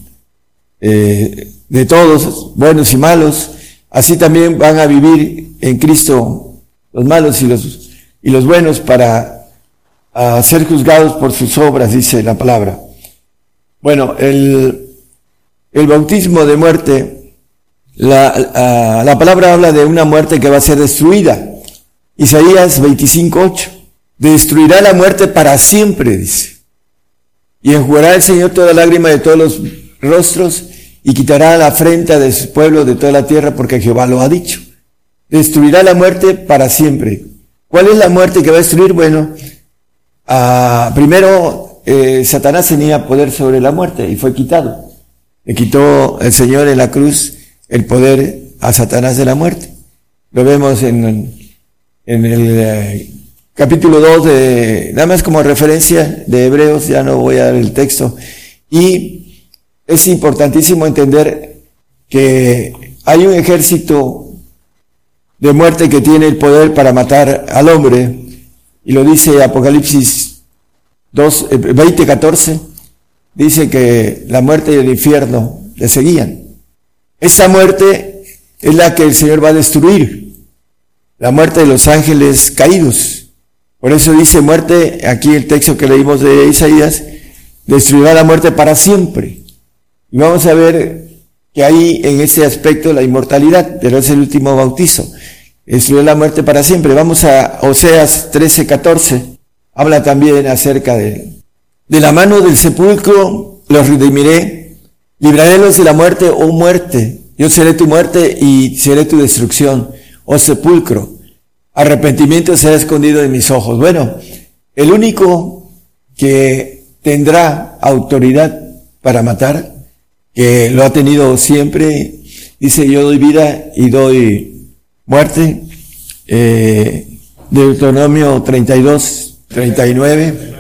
eh, de todos, buenos y malos, Así también van a vivir en Cristo los malos y los, y los buenos para ser juzgados por sus obras, dice la palabra. Bueno, el, el bautismo de muerte, la, la palabra habla de una muerte que va a ser destruida. Isaías 25.8. Destruirá la muerte para siempre, dice. Y enjugará el Señor toda lágrima de todos los rostros y quitará la afrenta de su pueblo de toda la tierra porque Jehová lo ha dicho. Destruirá la muerte para siempre. ¿Cuál es la muerte que va a destruir? Bueno, ah, primero eh, Satanás tenía poder sobre la muerte y fue quitado. Le quitó el Señor en la cruz el poder a Satanás de la muerte. Lo vemos en, en el eh, capítulo 2 de, nada más como referencia de Hebreos, ya no voy a dar el texto. Y es importantísimo entender que hay un ejército de muerte que tiene el poder para matar al hombre, y lo dice Apocalipsis 2, 20, 14, dice que la muerte y el infierno le seguían. Esa muerte es la que el Señor va a destruir, la muerte de los ángeles caídos. Por eso dice muerte, aquí el texto que leímos de Isaías, destruirá la muerte para siempre. Y vamos a ver que hay en ese aspecto la inmortalidad, pero es el último bautizo. Destruir la muerte para siempre. Vamos a Oseas 13, 14. habla también acerca de, de la mano del sepulcro los redimiré, librarélos de la muerte, oh muerte, yo seré tu muerte y seré tu destrucción, oh sepulcro, arrepentimiento será escondido de mis ojos. Bueno, el único que tendrá autoridad para matar, que lo ha tenido siempre, dice yo doy vida y doy muerte, eh, Deuteronomio 32, 39.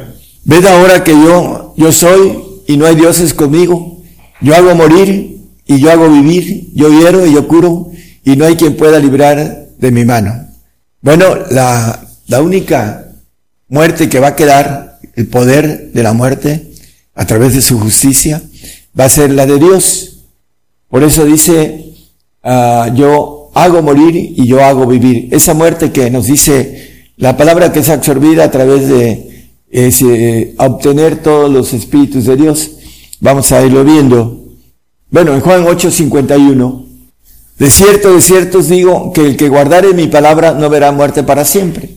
Ved ahora que yo, yo soy y no hay dioses conmigo. Yo hago morir y yo hago vivir. Yo hiero y yo curo y no hay quien pueda librar de mi mano. Bueno, la, la única muerte que va a quedar, el poder de la muerte, a través de su justicia, va a ser la de Dios. Por eso dice, uh, yo hago morir y yo hago vivir. Esa muerte que nos dice la palabra que es absorbida a través de eh, obtener todos los espíritus de Dios. Vamos a irlo viendo. Bueno, en Juan 8:51, de cierto, de cierto os digo que el que guardare mi palabra no verá muerte para siempre.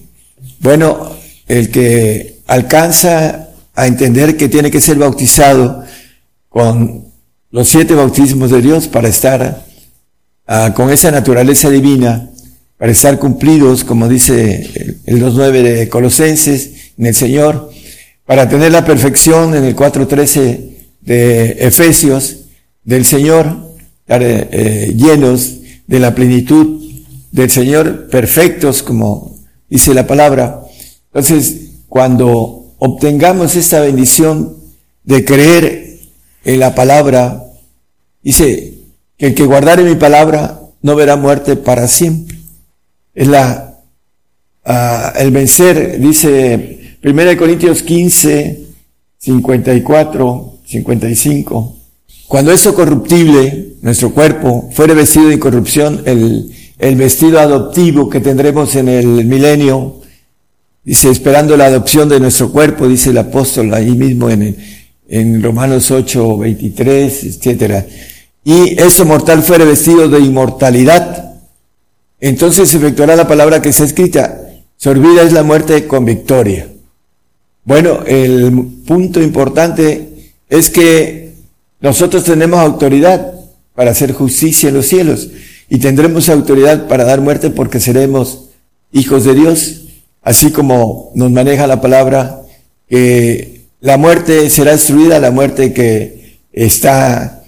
Bueno, el que alcanza a entender que tiene que ser bautizado con los siete bautismos de Dios para estar uh, con esa naturaleza divina, para estar cumplidos, como dice el 2.9 de Colosenses, en el Señor, para tener la perfección en el 4.13 de Efesios del Señor, estar eh, llenos de la plenitud del Señor, perfectos, como dice la palabra. Entonces, cuando obtengamos esta bendición de creer en la palabra, dice que el que guardare mi palabra no verá muerte para siempre. Es la, uh, el vencer, dice 1 Corintios 15, 54, 55. Cuando eso corruptible, nuestro cuerpo, fuere vestido de incorrupción, el, el vestido adoptivo que tendremos en el milenio, dice, esperando la adopción de nuestro cuerpo, dice el apóstol ahí mismo en, en Romanos 8, 23, etcétera. Y eso mortal fuere vestido de inmortalidad. Entonces se efectuará la palabra que está escrita. Sorbida es la muerte con victoria. Bueno, el punto importante es que nosotros tenemos autoridad para hacer justicia en los cielos y tendremos autoridad para dar muerte porque seremos hijos de Dios, así como nos maneja la palabra que la muerte será destruida, la muerte que está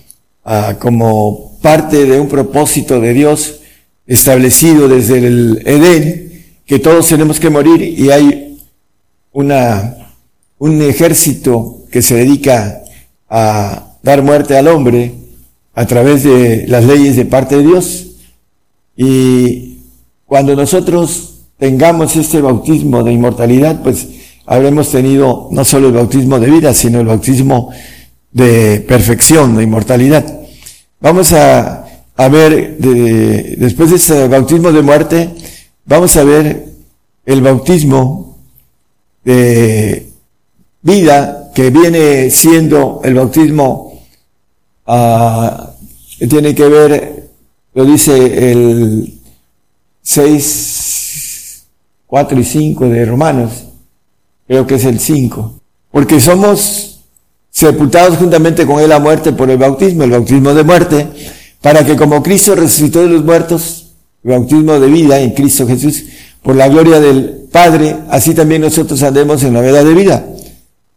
ah, como parte de un propósito de Dios establecido desde el Edén, que todos tenemos que morir y hay una, un ejército que se dedica a dar muerte al hombre a través de las leyes de parte de Dios. Y cuando nosotros tengamos este bautismo de inmortalidad, pues habremos tenido no solo el bautismo de vida, sino el bautismo de perfección, de inmortalidad. Vamos a, ver, de, después de este bautismo de muerte, vamos a ver el bautismo de vida que viene siendo el bautismo uh, que tiene que ver, lo dice el 6, 4 y 5 de Romanos, creo que es el 5, porque somos sepultados juntamente con él a muerte por el bautismo, el bautismo de muerte, para que como Cristo resucitó de los muertos, el bautismo de vida en Cristo Jesús, por la gloria del Padre, así también nosotros andemos en la verdad de vida.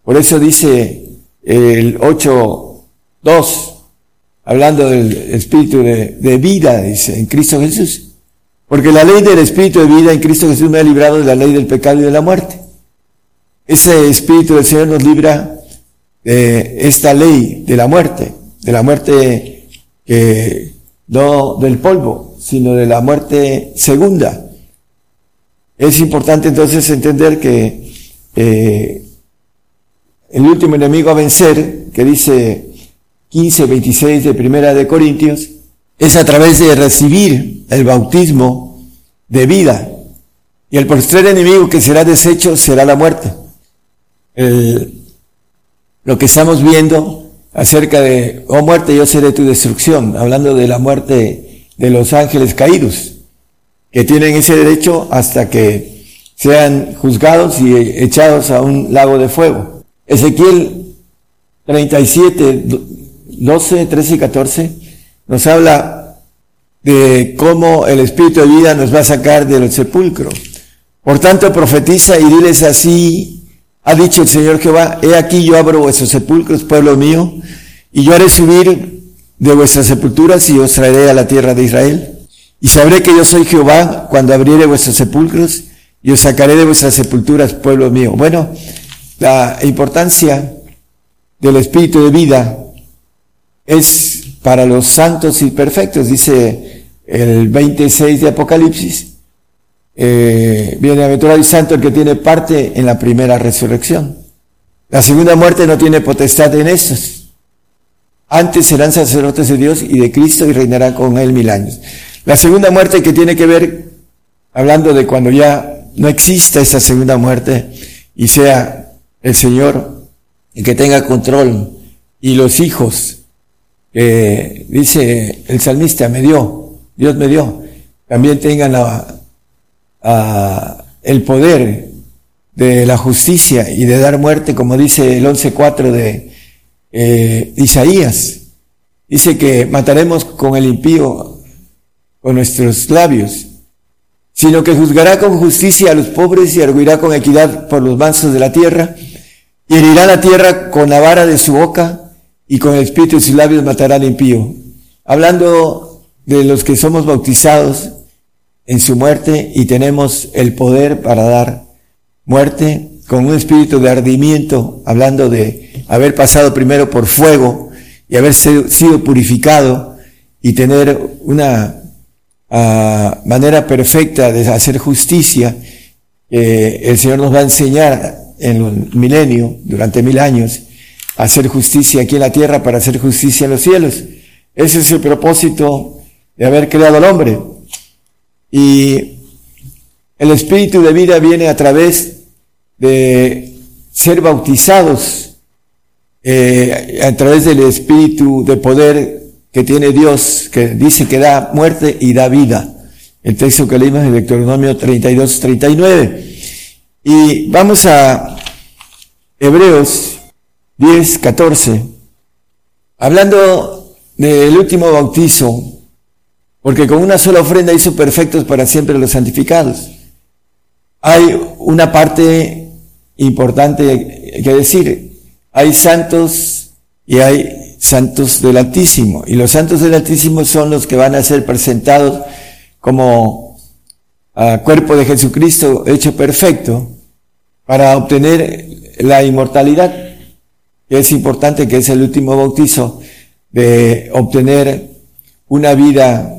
Por eso dice el 8, 2, hablando del espíritu de, de vida, dice, en Cristo Jesús. Porque la ley del espíritu de vida en Cristo Jesús me ha librado de la ley del pecado y de la muerte. Ese Espíritu del Señor nos libra de esta ley de la muerte, de la muerte que no del polvo, sino de la muerte segunda. Es importante entonces entender que eh, el último enemigo a vencer, que dice 15, 26 de Primera de Corintios, es a través de recibir el bautismo de vida. Y el postrer enemigo que será deshecho será la muerte el, lo que estamos viendo acerca de, oh muerte, yo seré tu destrucción, hablando de la muerte de los ángeles caídos, que tienen ese derecho hasta que sean juzgados y echados a un lago de fuego. Ezequiel 37, 12, 13 y 14 nos habla de cómo el Espíritu de vida nos va a sacar del sepulcro. Por tanto, profetiza y diles así, ha dicho el Señor Jehová, he aquí yo abro vuestros sepulcros, pueblo mío, y yo haré subir de vuestras sepulturas y os traeré a la tierra de Israel. Y sabré que yo soy Jehová cuando abriere vuestros sepulcros y os sacaré de vuestras sepulturas, pueblo mío. Bueno, la importancia del espíritu de vida es para los santos y perfectos, dice el 26 de Apocalipsis. Eh, bienaventurado y santo el que tiene parte en la primera resurrección. La segunda muerte no tiene potestad en estos. Antes serán sacerdotes de Dios y de Cristo y reinarán con él mil años. La segunda muerte que tiene que ver, hablando de cuando ya no exista esa segunda muerte y sea el Señor el que tenga control y los hijos, dice el salmista, me dio, Dios me dio, también tengan el poder de la justicia y de dar muerte, como dice el 11.4 de eh, Isaías. Dice que mataremos con el impío con nuestros labios, sino que juzgará con justicia a los pobres y arguirá con equidad por los mansos de la tierra, y herirá la tierra con la vara de su boca, y con el espíritu de sus labios matará al impío. Hablando de los que somos bautizados en su muerte y tenemos el poder para dar muerte con un espíritu de ardimiento, hablando de haber pasado primero por fuego y haber sido purificado y tener una manera perfecta de hacer justicia, el Señor nos va a enseñar en el milenio, durante mil años, a hacer justicia aquí en la tierra para hacer justicia en los cielos. Ese es el propósito de haber creado al hombre. Y el espíritu de vida viene a través de ser bautizados, eh, a través del espíritu de poder que tiene Dios, que dice que da muerte y da vida. El texto que leímos en Deuteronomio 32, 39. Y vamos a Hebreos 10, 14. Hablando del último bautizo, porque con una sola ofrenda hizo perfectos para siempre los santificados. Hay una parte importante que decir. Hay santos y hay santos del Altísimo. Y los santos del Altísimo son los que van a ser presentados como ah, cuerpo de Jesucristo hecho perfecto para obtener la inmortalidad. Es importante que es el último bautizo de obtener una vida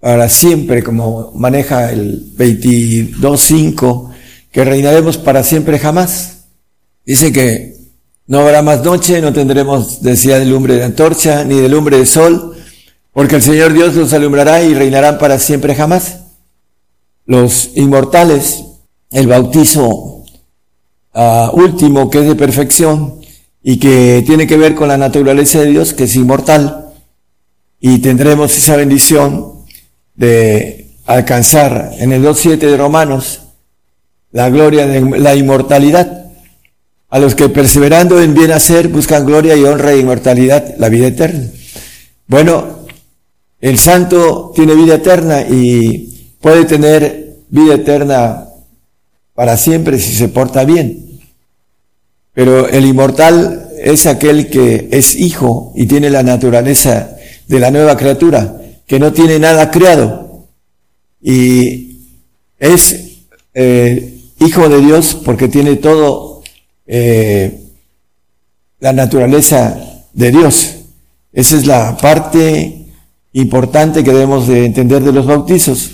para siempre, como maneja el 22.5, que reinaremos para siempre jamás. Dice que no habrá más noche, no tendremos necesidad de lumbre de antorcha, ni de lumbre de sol, porque el Señor Dios los alumbrará y reinarán para siempre jamás. Los inmortales, el bautizo ah, último que es de perfección y que tiene que ver con la naturaleza de Dios, que es inmortal, y tendremos esa bendición de alcanzar en el 2.7 de Romanos la gloria de la inmortalidad a los que perseverando en bien hacer buscan gloria y honra e inmortalidad, la vida eterna. Bueno, el santo tiene vida eterna y puede tener vida eterna para siempre si se porta bien. Pero el inmortal es aquel que es hijo y tiene la naturaleza de la nueva criatura, que no tiene nada creado. Y es eh, hijo de Dios porque tiene todo eh, la naturaleza de Dios. Esa es la parte importante que debemos de entender de los bautizos.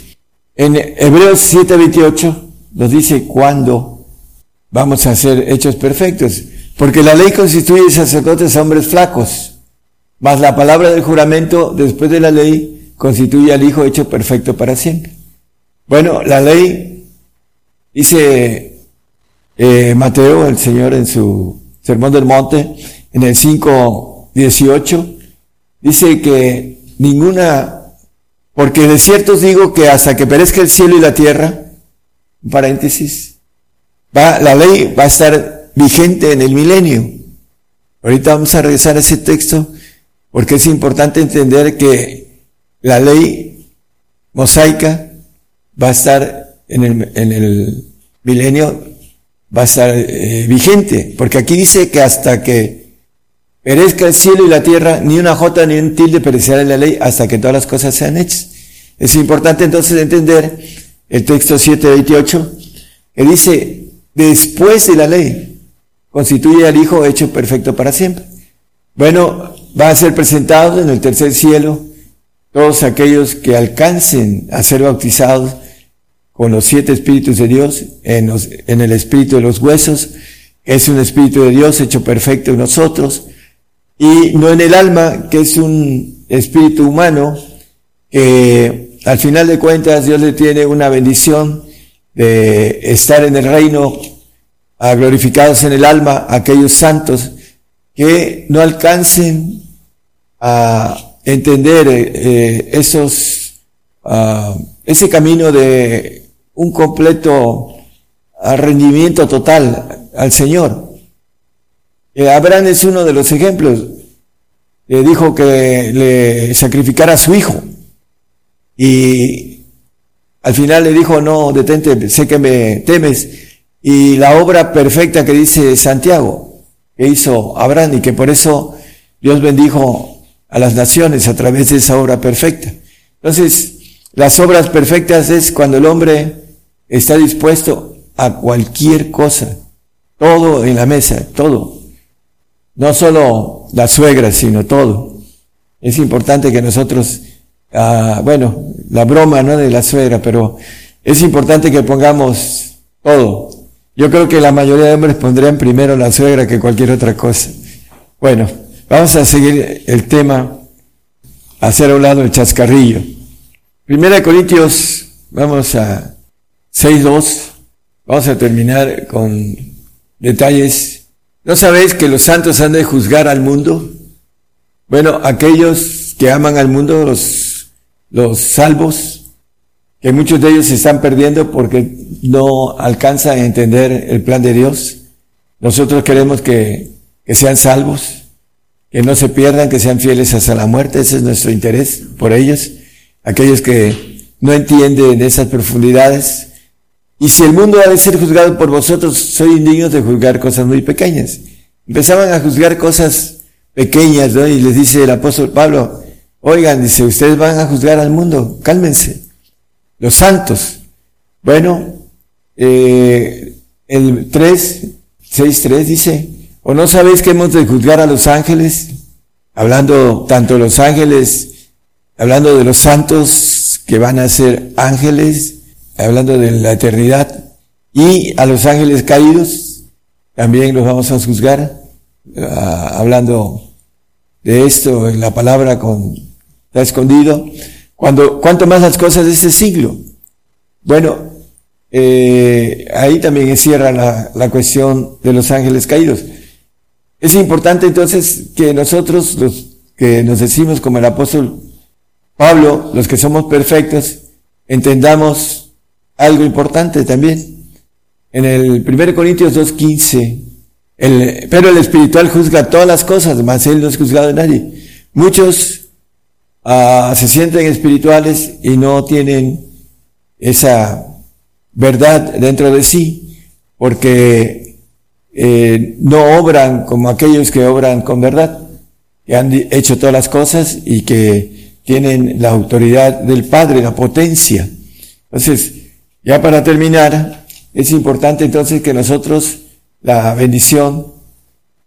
En Hebreos 7:28 nos dice cuándo vamos a ser hechos perfectos. Porque la ley constituye sacerdotes a hombres flacos, mas la palabra del juramento después de la ley constituye al Hijo hecho perfecto para siempre. Bueno, la ley dice eh, Mateo, el Señor en su Sermón del Monte, en el 5.18, dice que ninguna, porque de cierto os digo que hasta que perezca el cielo y la tierra, un paréntesis, va, la ley va a estar vigente en el milenio. Ahorita vamos a regresar a ese texto porque es importante entender que la ley mosaica va a estar en el, en el milenio, va a estar eh, vigente, porque aquí dice que hasta que perezca el cielo y la tierra, ni una jota ni un tilde perecerá en la ley hasta que todas las cosas sean hechas. Es importante entonces entender el texto 728, que dice, después de la ley, constituye al Hijo hecho perfecto para siempre. Bueno, va a ser presentado en el tercer cielo todos aquellos que alcancen a ser bautizados con los siete espíritus de Dios en, el espíritu de los huesos, es un espíritu de Dios hecho perfecto en nosotros, y no en el alma, que es un espíritu humano, que al final de cuentas Dios le tiene una bendición de estar en el reino, a glorificados en el alma, aquellos santos que no alcancen a entender eh, eh, esos, uh, ese camino de un completo rendimiento total al Señor. Eh, Abraham es uno de los ejemplos. Le dijo que le sacrificara a su hijo. Y al final le dijo, no, detente, sé que me temes. Y la obra perfecta que dice Santiago, que hizo Abraham y que por eso Dios bendijo a las naciones a través de esa obra perfecta. Entonces, las obras perfectas es cuando el hombre está dispuesto a cualquier cosa, todo en la mesa, todo. No solo la suegra, sino todo. Es importante que nosotros, ah, bueno, la broma no de la suegra, pero es importante que pongamos todo. Yo creo que la mayoría de hombres pondrían primero la suegra que cualquier otra cosa. Bueno, Vamos a seguir el tema, hacer a un lado el chascarrillo. Primera de Corintios, vamos a 6.2, vamos a terminar con detalles. ¿No sabéis que los santos han de juzgar al mundo? Bueno, aquellos que aman al mundo, los, los salvos, que muchos de ellos se están perdiendo porque no alcanzan a entender el plan de Dios. Nosotros queremos que, que sean salvos que no se pierdan, que sean fieles hasta la muerte, ese es nuestro interés por ellos, aquellos que no entienden esas profundidades. Y si el mundo ha de ser juzgado por vosotros, soy indigno de juzgar cosas muy pequeñas. Empezaban a juzgar cosas pequeñas, ¿no? Y les dice el apóstol Pablo, oigan, dice, ustedes van a juzgar al mundo, cálmense. Los santos. Bueno, eh, el 3, 6, 3 dice, ¿O no sabéis que hemos de juzgar a los ángeles? Hablando tanto de los ángeles, hablando de los santos que van a ser ángeles, hablando de la eternidad, y a los ángeles caídos, también los vamos a juzgar, ah, hablando de esto en la palabra con, está escondido. Cuando, cuanto más las cosas de ese siglo. Bueno, eh, ahí también encierra la, la cuestión de los ángeles caídos. Es importante entonces que nosotros, los que nos decimos como el apóstol Pablo, los que somos perfectos, entendamos algo importante también. En el 1 Corintios 2.15, el, pero el espiritual juzga todas las cosas, mas él no es juzgado de nadie. Muchos uh, se sienten espirituales y no tienen esa verdad dentro de sí, porque eh, no obran como aquellos que obran con verdad, que han hecho todas las cosas y que tienen la autoridad del Padre, la potencia. Entonces, ya para terminar, es importante entonces que nosotros la bendición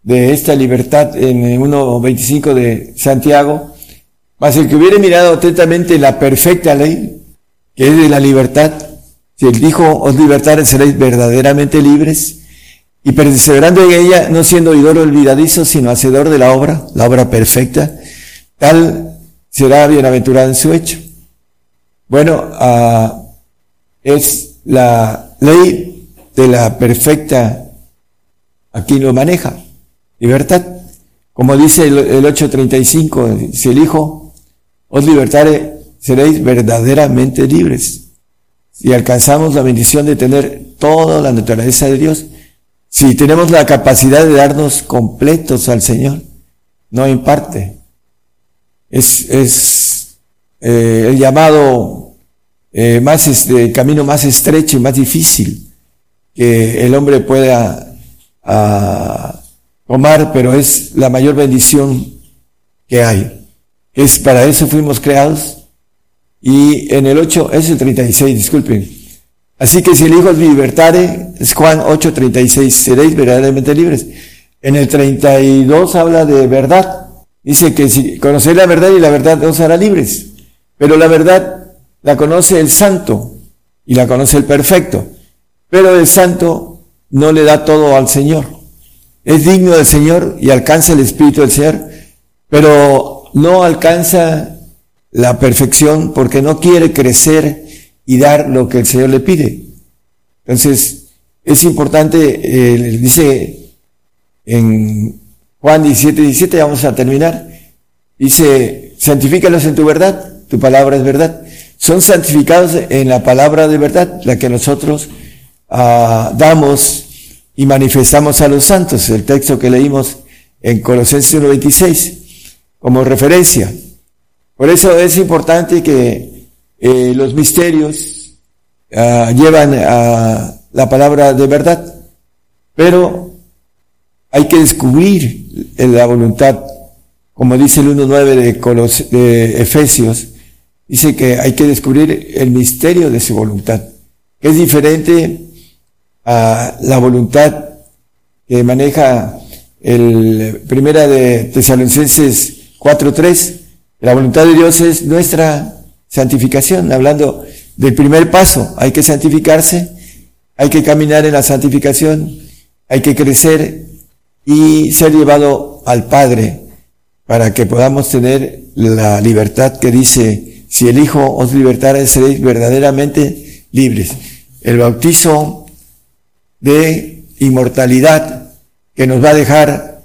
de esta libertad en 1.25 de Santiago, más el que hubiere mirado atentamente la perfecta ley, que es de la libertad, si él dijo, os libertares seréis verdaderamente libres, y perseverando en ella, no siendo oidor olvidadizo, sino hacedor de la obra, la obra perfecta, tal será bienaventurado en su hecho. Bueno, uh, es la ley de la perfecta, aquí lo maneja, libertad. Como dice el, el 8.35, si el Hijo os libertare, seréis verdaderamente libres. si alcanzamos la bendición de tener toda la naturaleza de Dios, si tenemos la capacidad de darnos completos al Señor, no en parte. Es, es eh, el llamado eh, más, este, camino más estrecho y más difícil que el hombre pueda ah, tomar, pero es la mayor bendición que hay. Es para eso fuimos creados. Y en el 8, es el 36, disculpen. Así que si el Hijo es libertare, es Juan 8, 36, seréis verdaderamente libres. En el 32 habla de verdad. Dice que si conocéis la verdad y la verdad os hará libres. Pero la verdad la conoce el santo y la conoce el perfecto. Pero el santo no le da todo al Señor. Es digno del Señor y alcanza el Espíritu del Señor, pero no alcanza la perfección porque no quiere crecer y dar lo que el Señor le pide. Entonces, es importante, eh, dice en Juan 17, 17, vamos a terminar, dice, santifícalos en tu verdad, tu palabra es verdad. Son santificados en la palabra de verdad, la que nosotros ah, damos y manifestamos a los santos, el texto que leímos en Colosenses 1.26, como referencia. Por eso es importante que eh, los misterios ah, llevan a la palabra de verdad, pero hay que descubrir la voluntad, como dice el 1.9 de, de Efesios, dice que hay que descubrir el misterio de su voluntad, que es diferente a la voluntad que maneja el primera de Tesalonicenses 4.3. La voluntad de Dios es nuestra santificación, hablando del primer paso, hay que santificarse, hay que caminar en la santificación, hay que crecer y ser llevado al Padre para que podamos tener la libertad que dice, si el Hijo os libertara, seréis verdaderamente libres. El bautizo de inmortalidad que nos va a dejar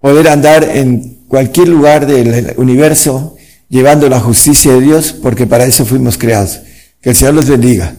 poder andar en cualquier lugar del universo llevando la justicia de Dios, porque para eso fuimos creados. Que el Señor los bendiga.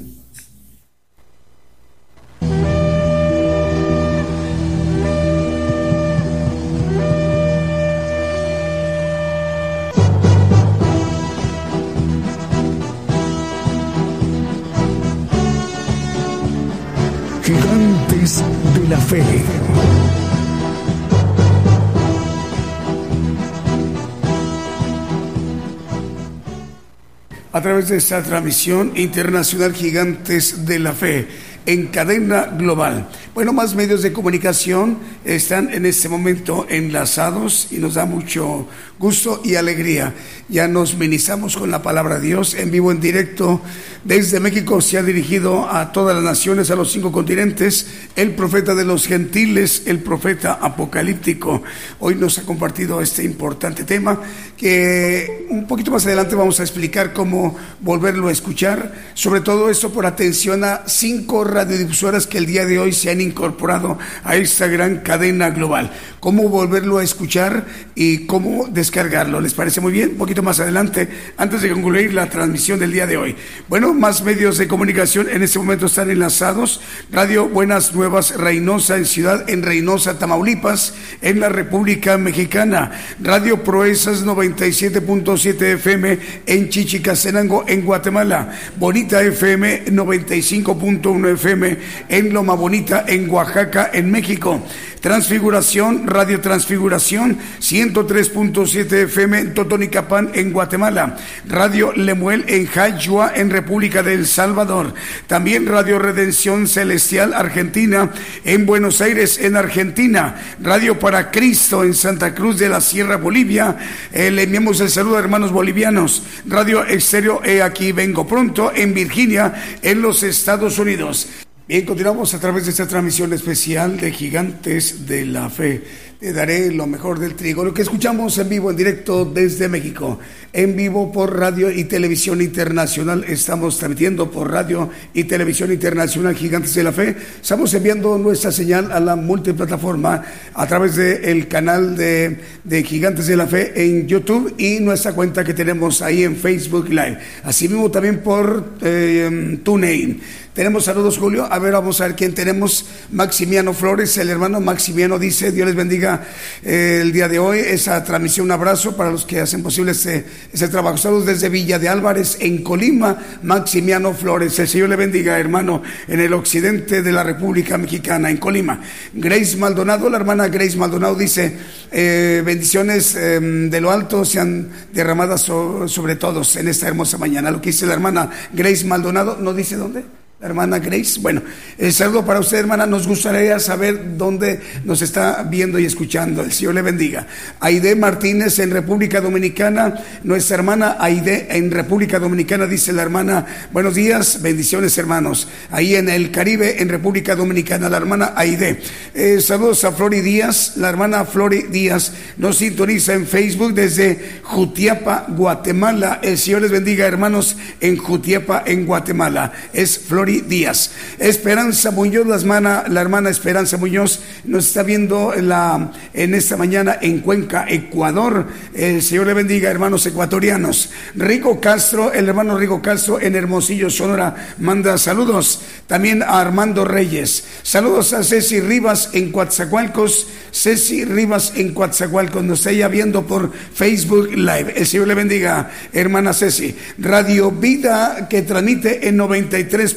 A través de esta transmisión internacional Gigantes de la Fe en cadena global. Bueno, más medios de comunicación están en este momento enlazados y nos da mucho gusto y alegría. Ya nos ministramos con la palabra de Dios en vivo, en directo. Desde México se ha dirigido a todas las naciones, a los cinco continentes, el profeta de los gentiles, el profeta apocalíptico. Hoy nos ha compartido este importante tema que un poquito más adelante vamos a explicar cómo volverlo a escuchar. Sobre todo esto por atención a cinco radiodifusoras que el día de hoy se han incorporado a esta gran cadena global. Cómo volverlo a escuchar y cómo descargarlo. ¿Les parece muy bien? Un poquito más adelante, antes de concluir la transmisión del día de hoy. Bueno, más medios de comunicación en este momento están enlazados. Radio Buenas Nuevas Reynosa en Ciudad, en Reynosa, Tamaulipas, en la República Mexicana. Radio Proezas 97.7 FM en Chichicastenango, en Guatemala. Bonita FM 95.1 FM en Loma Bonita, en Oaxaca, en México. Transfiguración, Radio Transfiguración, 103.7 FM en Totonicapán, en Guatemala. Radio Lemuel en Jayua, en República del Salvador. También Radio Redención Celestial Argentina, en Buenos Aires, en Argentina. Radio para Cristo en Santa Cruz de la Sierra, Bolivia. Eh, le enviamos el saludo a hermanos bolivianos. Radio Exterior, he aquí vengo pronto, en Virginia, en los Estados Unidos. Bien, continuamos a través de esta transmisión especial de Gigantes de la Fe. te daré lo mejor del trigo. Lo que escuchamos en vivo, en directo desde México, en vivo por Radio y Televisión Internacional. Estamos transmitiendo por Radio y Televisión Internacional Gigantes de la Fe. Estamos enviando nuestra señal a la multiplataforma a través del canal de, de, Gigantes de la Fe en YouTube y nuestra cuenta que tenemos ahí en Facebook Live. Asimismo también por eh, TuneIn. Tenemos saludos, Julio. A ver, vamos a ver quién tenemos. Maximiano Flores, el hermano Maximiano dice, Dios les bendiga eh, el día de hoy. Esa transmisión, un abrazo para los que hacen posible ese, ese trabajo. Saludos desde Villa de Álvarez, en Colima, Maximiano Flores. El Señor le bendiga, hermano, en el occidente de la República Mexicana, en Colima. Grace Maldonado, la hermana Grace Maldonado dice, eh, bendiciones em, de lo alto sean derramadas sobre todos en esta hermosa mañana. Lo que dice la hermana Grace Maldonado, ¿no dice dónde? Hermana Grace. Bueno, el saludo para usted, hermana. Nos gustaría saber dónde nos está viendo y escuchando. El Señor le bendiga. Aide Martínez en República Dominicana. Nuestra hermana Aide en República Dominicana, dice la hermana. Buenos días, bendiciones, hermanos. Ahí en el Caribe, en República Dominicana, la hermana Aide. Eh, saludos a Flori Díaz. La hermana Flori Díaz nos sintoniza en Facebook desde Jutiapa, Guatemala. El Señor les bendiga, hermanos, en Jutiapa, en Guatemala. Es Flori Díaz. Esperanza Muñoz, la hermana, la hermana Esperanza Muñoz, nos está viendo en, la, en esta mañana en Cuenca, Ecuador. El Señor le bendiga, hermanos ecuatorianos. Rico Castro, el hermano Rico Castro en Hermosillo, Sonora, manda saludos. También a Armando Reyes. Saludos a Ceci Rivas en Coatzacoalcos. Ceci Rivas en Coatzacoalcos. Nos está ya viendo por Facebook Live. El Señor le bendiga, hermana Ceci. Radio Vida que transmite en 93.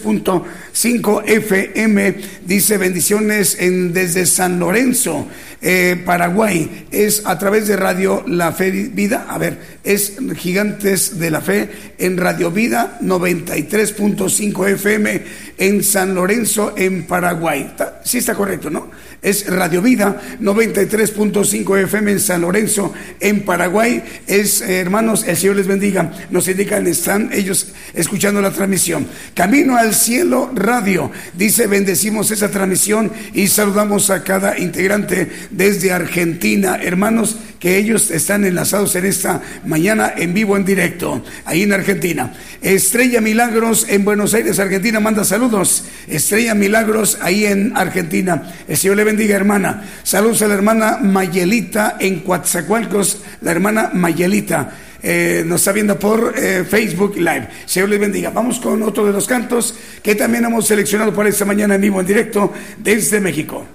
5 FM. Dice bendiciones en, desde San Lorenzo, eh, Paraguay. Es a través de Radio La Fe Vida. A ver, es Gigantes de la Fe en Radio Vida 93.5 FM en San Lorenzo, en Paraguay. Sí está correcto, ¿no? Es Radio Vida 93.5 FM en San Lorenzo, en Paraguay. Es, eh, hermanos, el Señor les bendiga. Nos indican, están ellos escuchando la transmisión. Camino al Cielo Radio. Dice, bendecimos esa transmisión y saludamos a cada integrante desde Argentina. Hermanos, que ellos están enlazados en esta mañana en vivo, en directo, ahí en Argentina. Estrella Milagros en Buenos Aires, Argentina, manda saludos. Estrella Milagros ahí en Argentina. El Señor le bendiga, hermana. Saludos a la hermana Mayelita en Coatzacoalcos, la hermana Mayelita. Eh, nos está viendo por eh, Facebook Live. Señor les bendiga. Vamos con otro de los cantos que también hemos seleccionado para esta mañana en vivo, en directo, desde México.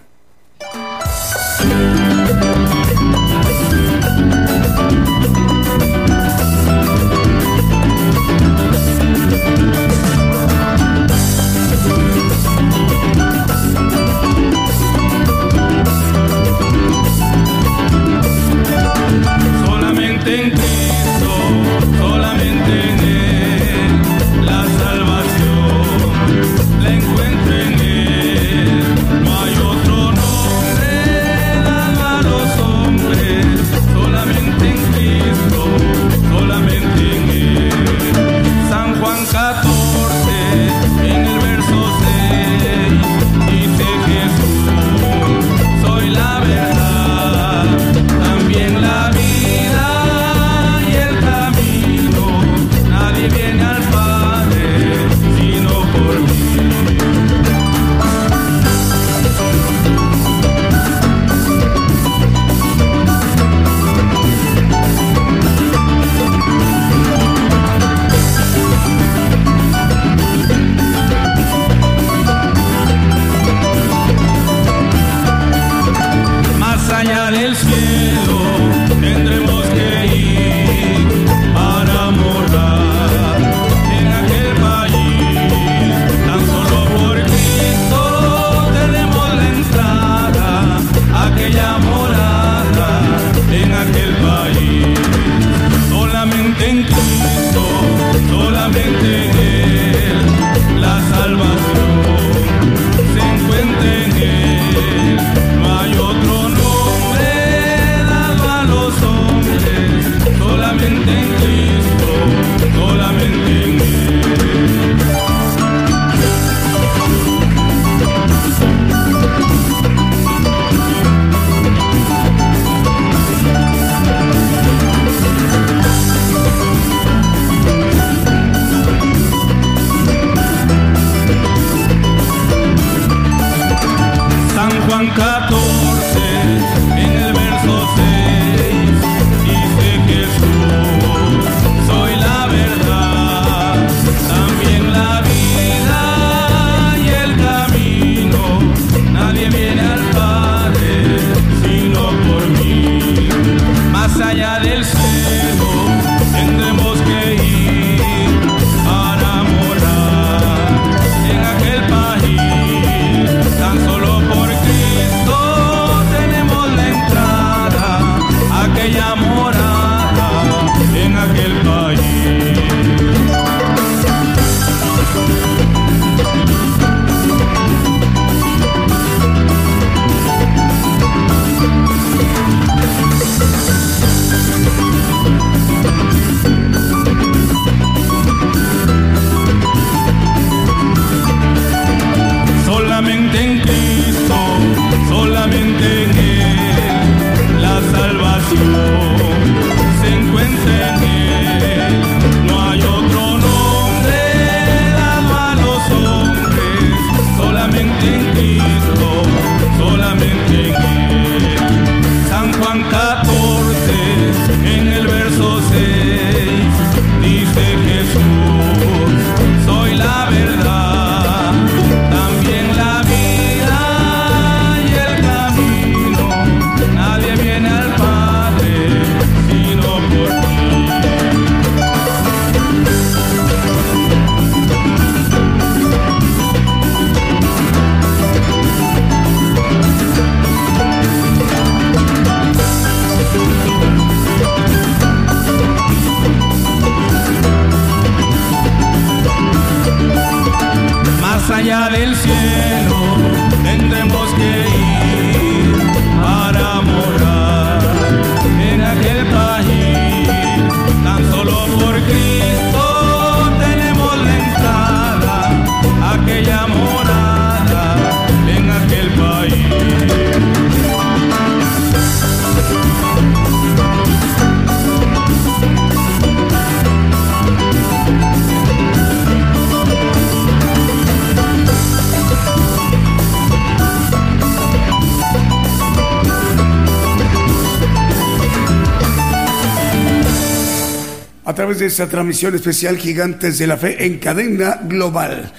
Esta transmisión especial Gigantes de la Fe en cadena global.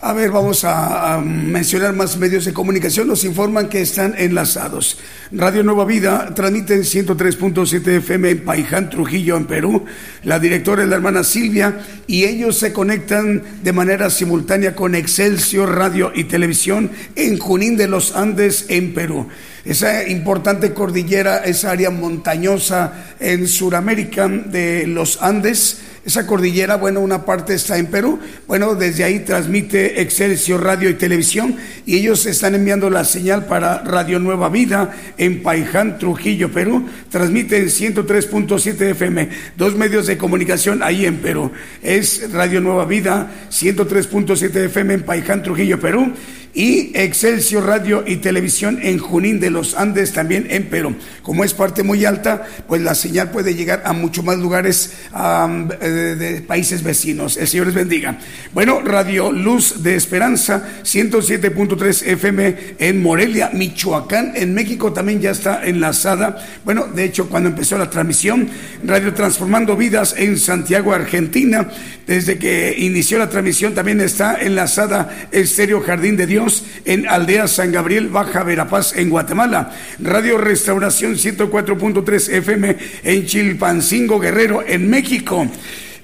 A ver, vamos a, mencionar más medios de comunicación. Nos informan que están enlazados. Radio Nueva Vida transmite en 103.7 FM en Paiján, Trujillo, en Perú. La directora es la hermana Silvia y ellos se conectan de manera simultánea con Excelsior Radio y Televisión en Junín de los Andes, en Perú. Esa importante cordillera, esa área montañosa en Sudamérica de los Andes esa cordillera, bueno, una parte está en Perú, bueno, desde ahí transmite Excelsior Radio y Televisión y ellos están enviando la señal para Radio Nueva Vida en Paiján, Trujillo, Perú, transmiten 103.7 FM, dos medios de comunicación ahí en Perú, es Radio Nueva Vida 103.7 FM en Paiján, Trujillo, Perú y Excelsior Radio y Televisión en Junín de los Andes, también en Perú. Como es parte muy alta, pues la señal puede llegar a muchos más lugares eh, de países vecinos. El Señor les bendiga. Bueno, Radio Luz de Esperanza, 107.3 FM en Morelia, Michoacán, en México también ya está enlazada. Bueno, de hecho, cuando empezó la transmisión, Radio Transformando Vidas en Santiago, Argentina, desde que inició la transmisión también está enlazada Estéreo Jardín de Dios en Aldea San Gabriel, Baja Verapaz, en Guatemala. Radio Restauración 104.3 FM en Chilpancingo, Guerrero, en México.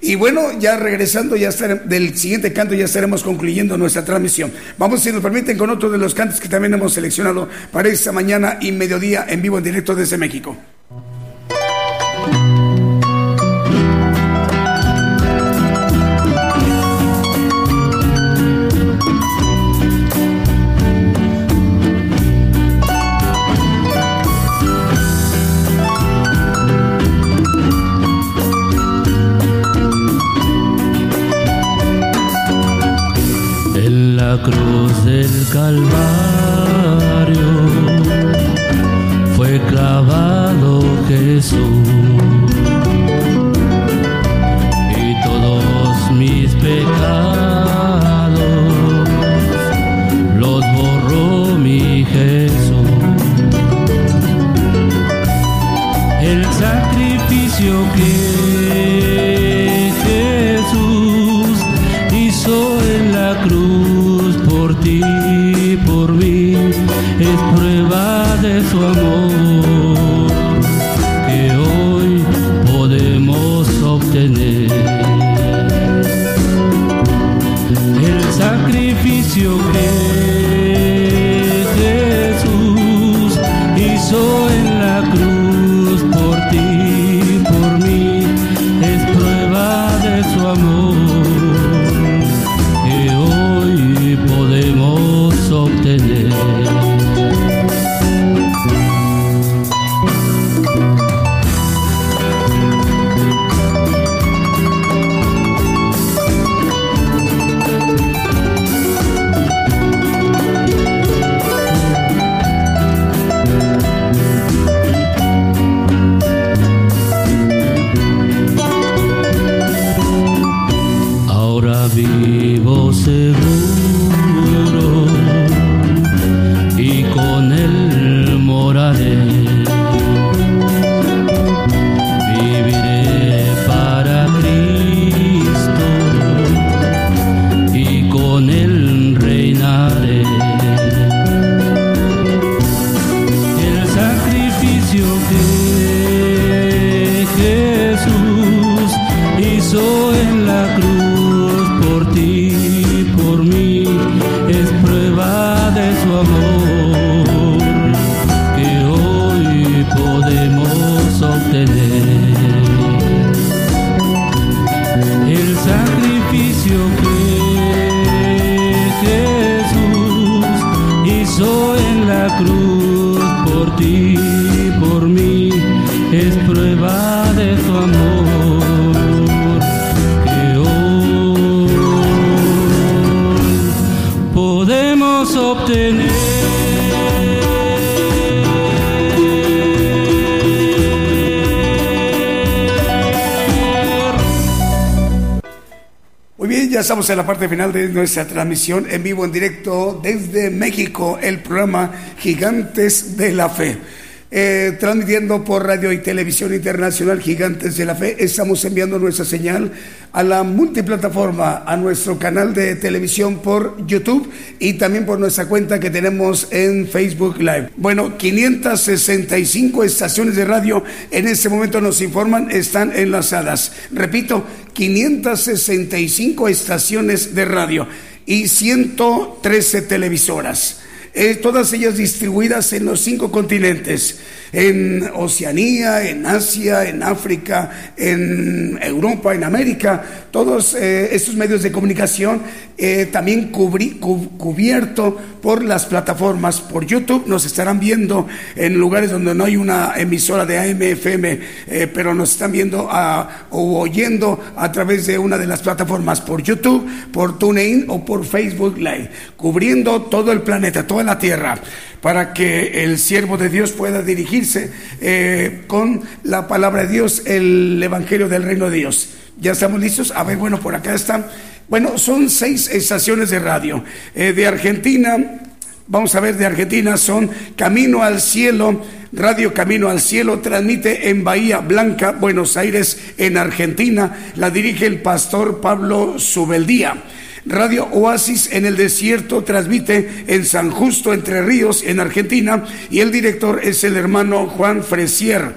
Y bueno, ya regresando, ya del siguiente canto ya estaremos concluyendo nuestra transmisión. Vamos, si nos permiten, con otro de los cantos que también hemos seleccionado para esta mañana y mediodía en vivo en directo desde México. Cruz del Calvario. Fue clavado Jesús me. Estamos en la parte final de nuestra transmisión en vivo, en directo desde México, el programa Gigantes de la Fe. Eh, transmitiendo por radio y televisión internacional Gigantes de la Fe. Estamos enviando nuestra señal a la multiplataforma, a nuestro canal de televisión por YouTube y también por nuestra cuenta que tenemos en Facebook Live. Bueno, 565 estaciones de radio en este momento nos informan están enlazadas. Repito, 565 estaciones de radio y 113 televisoras. Eh, todas ellas distribuidas en los cinco continentes en Oceanía, en Asia, en África, en Europa, en América, todos eh, estos medios de comunicación eh, también cubierto por las plataformas, por YouTube, nos estarán viendo en lugares donde no hay una emisora de AM, FM, eh, pero nos están viendo o oyendo a través de una de las plataformas, por YouTube, por TuneIn o por Facebook Live, cubriendo todo el planeta, toda la Tierra para que el siervo de Dios pueda dirigirse eh, con la palabra de Dios, el Evangelio del Reino de Dios. ¿Ya estamos listos? A ver, bueno, por acá están. Bueno, son seis estaciones de radio. Eh, de Argentina, vamos a ver, de Argentina son Camino al Cielo, Radio Camino al Cielo, transmite en Bahía Blanca, Buenos Aires, en Argentina. La dirige el pastor Pablo Subeldía. Radio Oasis en el desierto transmite en San Justo, Entre Ríos, en Argentina, y el director es el hermano Juan Fresier.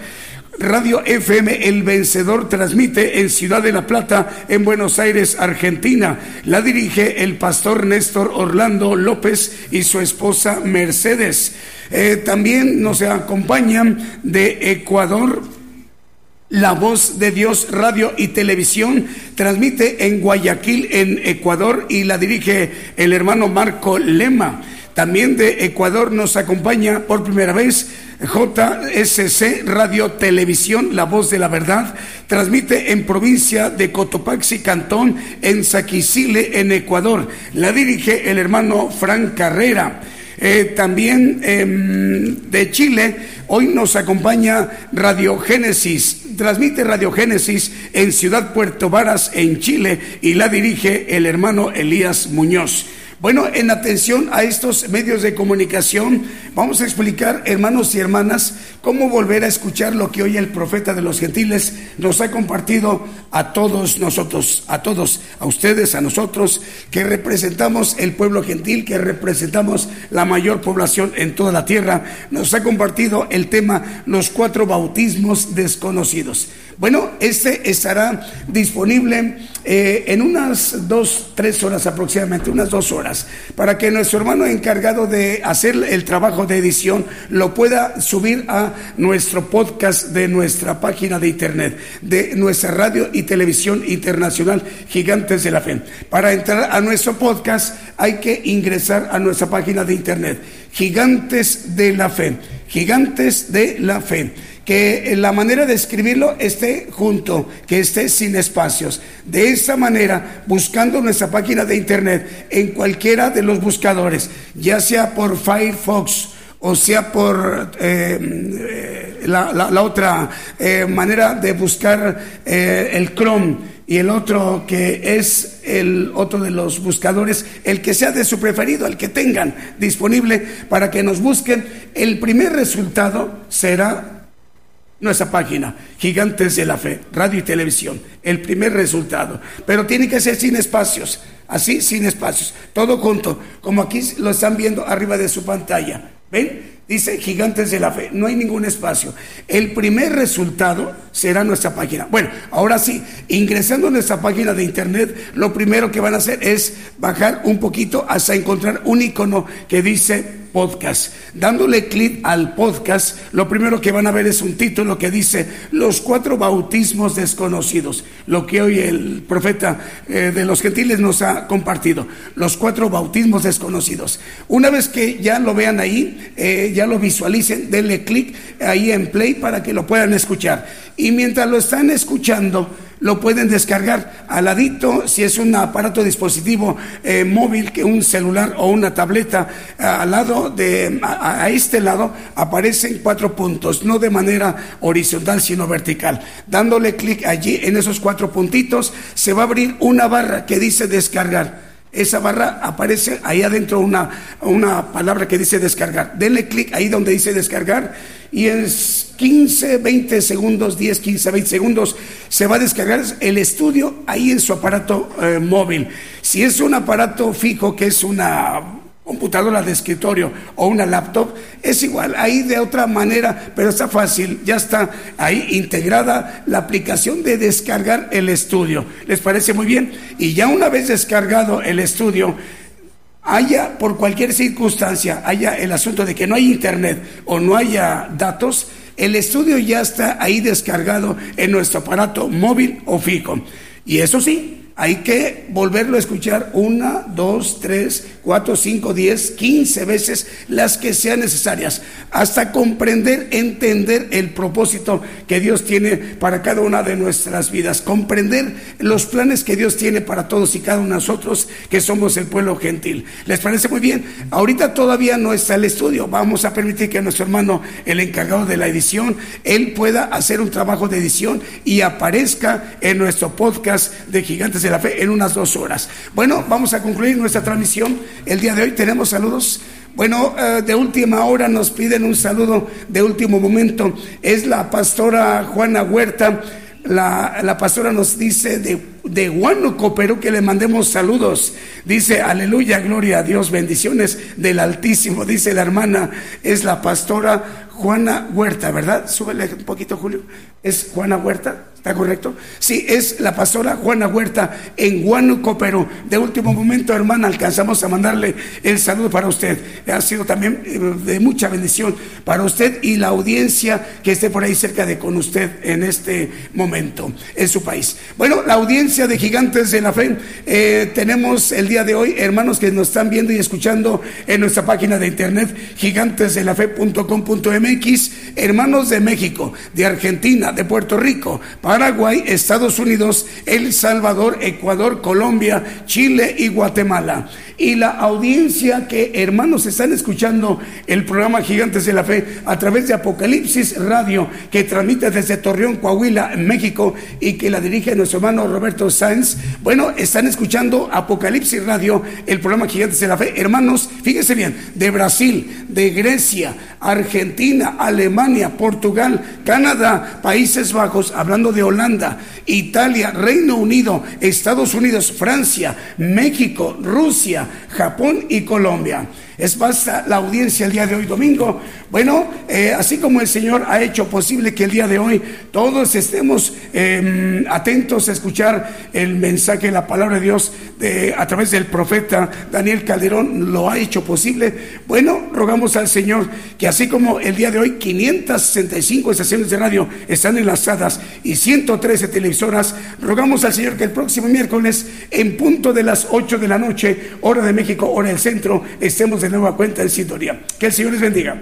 Radio FM El Vencedor transmite en Ciudad de la Plata, en Buenos Aires, Argentina. La dirige el pastor Néstor Orlando López y su esposa Mercedes. Eh, también nos acompañan de Ecuador la voz de Dios Radio y Televisión transmite en Guayaquil, en Ecuador, y la dirige el hermano Marco Lema. También de Ecuador nos acompaña por primera vez JSC Radio Televisión, La Voz de la Verdad. Transmite en provincia de Cotopaxi, Cantón, en Saquicile, en Ecuador. La dirige el hermano Frank Carrera. Eh, también em, de Chile, hoy nos acompaña Radio Génesis, transmite Radio Génesis en Ciudad Puerto Varas, en Chile, y la dirige el hermano Elías Muñoz. Bueno, en atención a estos medios de comunicación, vamos a explicar, hermanos y hermanas, cómo volver a escuchar lo que hoy el profeta de los gentiles nos ha compartido a todos nosotros, a todos, a ustedes, a nosotros, que representamos el pueblo gentil, que representamos la mayor población en toda la tierra. Nos ha compartido el tema los cuatro bautismos desconocidos. Bueno, este estará disponible eh, en unas dos, tres horas aproximadamente, unas dos horas, para que nuestro hermano encargado de hacer el trabajo de edición lo pueda subir a nuestro podcast de nuestra página de internet, de nuestra radio y televisión internacional Gigantes de la Fe. Para entrar a nuestro podcast hay que ingresar a nuestra página de internet, Gigantes de la Fe, Gigantes de la Fe que la manera de escribirlo esté junto, que esté sin espacios. De esa manera, buscando nuestra página de internet en cualquiera de los buscadores, ya sea por Firefox, o sea por eh, eh, la, otra eh, manera de buscar el Chrome y el otro que es el otro de los buscadores, el que sea de su preferido, el que tengan disponible para que nos busquen, el primer resultado será nuestra página, Gigantes de la Fe, radio y televisión, el primer resultado. Pero tiene que ser sin espacios, así, sin espacios, todo junto, como aquí lo están viendo arriba de su pantalla. ¿Ven? Dice Gigantes de la Fe, no hay ningún espacio. El primer resultado será nuestra página. Bueno, ahora sí, ingresando a nuestra página de internet, lo primero que van a hacer es bajar un poquito hasta encontrar un icono que dice podcast. Dándole clic al podcast, lo primero que van a ver es un título que dice Los cuatro bautismos desconocidos, lo que hoy el profeta eh, de los gentiles nos ha compartido, los cuatro bautismos desconocidos. Una vez que ya lo vean ahí, eh, ya lo visualicen, denle clic ahí en play para que lo puedan escuchar. Y mientras lo están escuchando, lo pueden descargar al ladito, si es un aparato dispositivo eh, móvil, que un celular o una tableta, al lado de, a, este lado aparecen cuatro puntos, no de manera horizontal, sino vertical. Dándole clic allí en esos cuatro puntitos, se va a abrir una barra que dice descargar. Esa barra aparece ahí adentro una, una palabra que dice descargar. Denle clic ahí donde dice descargar y en 15, 20 segundos, 10, 15, 20 segundos se va a descargar el estudio ahí en su aparato eh, móvil. Si es un aparato fijo, que es una computadora de escritorio o una laptop, es igual, ahí de otra manera, pero está fácil, ya está ahí integrada la aplicación de descargar el estudio. ¿Les parece muy bien? Y ya una vez descargado el estudio, haya por cualquier circunstancia, haya el asunto de que no hay internet o no haya datos, el estudio ya está ahí descargado en nuestro aparato móvil o fijo. Y eso sí, hay que volverlo a escuchar una, dos, tres, cuatro, cinco, diez, quince veces las que sean necesarias, hasta comprender, entender el propósito que Dios tiene para cada una de nuestras vidas, comprender los planes que Dios tiene para todos y cada uno de nosotros que somos el pueblo gentil. ¿Les parece muy bien? Ahorita todavía no está el estudio, vamos a permitir que nuestro hermano, el encargado de la edición, él pueda hacer un trabajo de edición y aparezca en nuestro podcast de Gigantes la fe en unas dos horas. Bueno, vamos a concluir nuestra transmisión. El día de hoy tenemos saludos. Bueno, eh, de última hora nos piden un saludo de último momento. Es la pastora Juana Huerta. La, la pastora nos dice de, de Huánuco, Perú, que le mandemos saludos. Dice, aleluya, gloria a Dios, bendiciones del Altísimo. Dice la hermana, es la pastora Juana Huerta, ¿verdad? Súbele un poquito, Julio. ¿Es Juana Huerta? ¿Está correcto? Sí, es la pastora Juana Huerta en Huánuco, Perú. De último momento, hermana, alcanzamos a mandarle el saludo para usted. Ha sido también eh, de mucha bendición para usted y la audiencia que esté por ahí cerca de con usted en este momento en su país. Bueno, la audiencia de Gigantes de la Fe, eh, tenemos el día de hoy hermanos que nos están viendo y escuchando en nuestra página de internet gigantesdelafe.com.mx, hermanos de México, de Argentina, de Puerto Rico, Paraguay, Estados Unidos, El Salvador, Ecuador, Colombia, Chile y Guatemala. Y la audiencia que hermanos están escuchando el programa Gigantes de la Fe a través de Apocalipsis Radio, que transmite desde Torreón, Coahuila, México, y que la dirige nuestro hermano Roberto Sáenz. Bueno, están escuchando Apocalipsis Radio, el programa Gigantes de la Fe. Hermanos, fíjense bien, de Brasil, de Grecia, Argentina, Alemania, Portugal, Canadá, Países Bajos, hablando de Holanda, Italia, Reino Unido, Estados Unidos, Francia, México, Rusia, Japón y Colombia. Es basta la audiencia el día de hoy domingo. Bueno, eh, así como el Señor ha hecho posible que el día de hoy todos estemos em, atentos a escuchar el mensaje, la palabra de Dios a través del profeta Daniel Calderón, lo ha hecho posible. Bueno, rogamos al Señor que así como el día de hoy 565 estaciones de radio están enlazadas y 113 televisoras, rogamos al Señor que el próximo miércoles en punto de las 8 de la noche, hora de México, hora del centro, estemos de nueva cuenta en sintonía. Que el Señor les bendiga.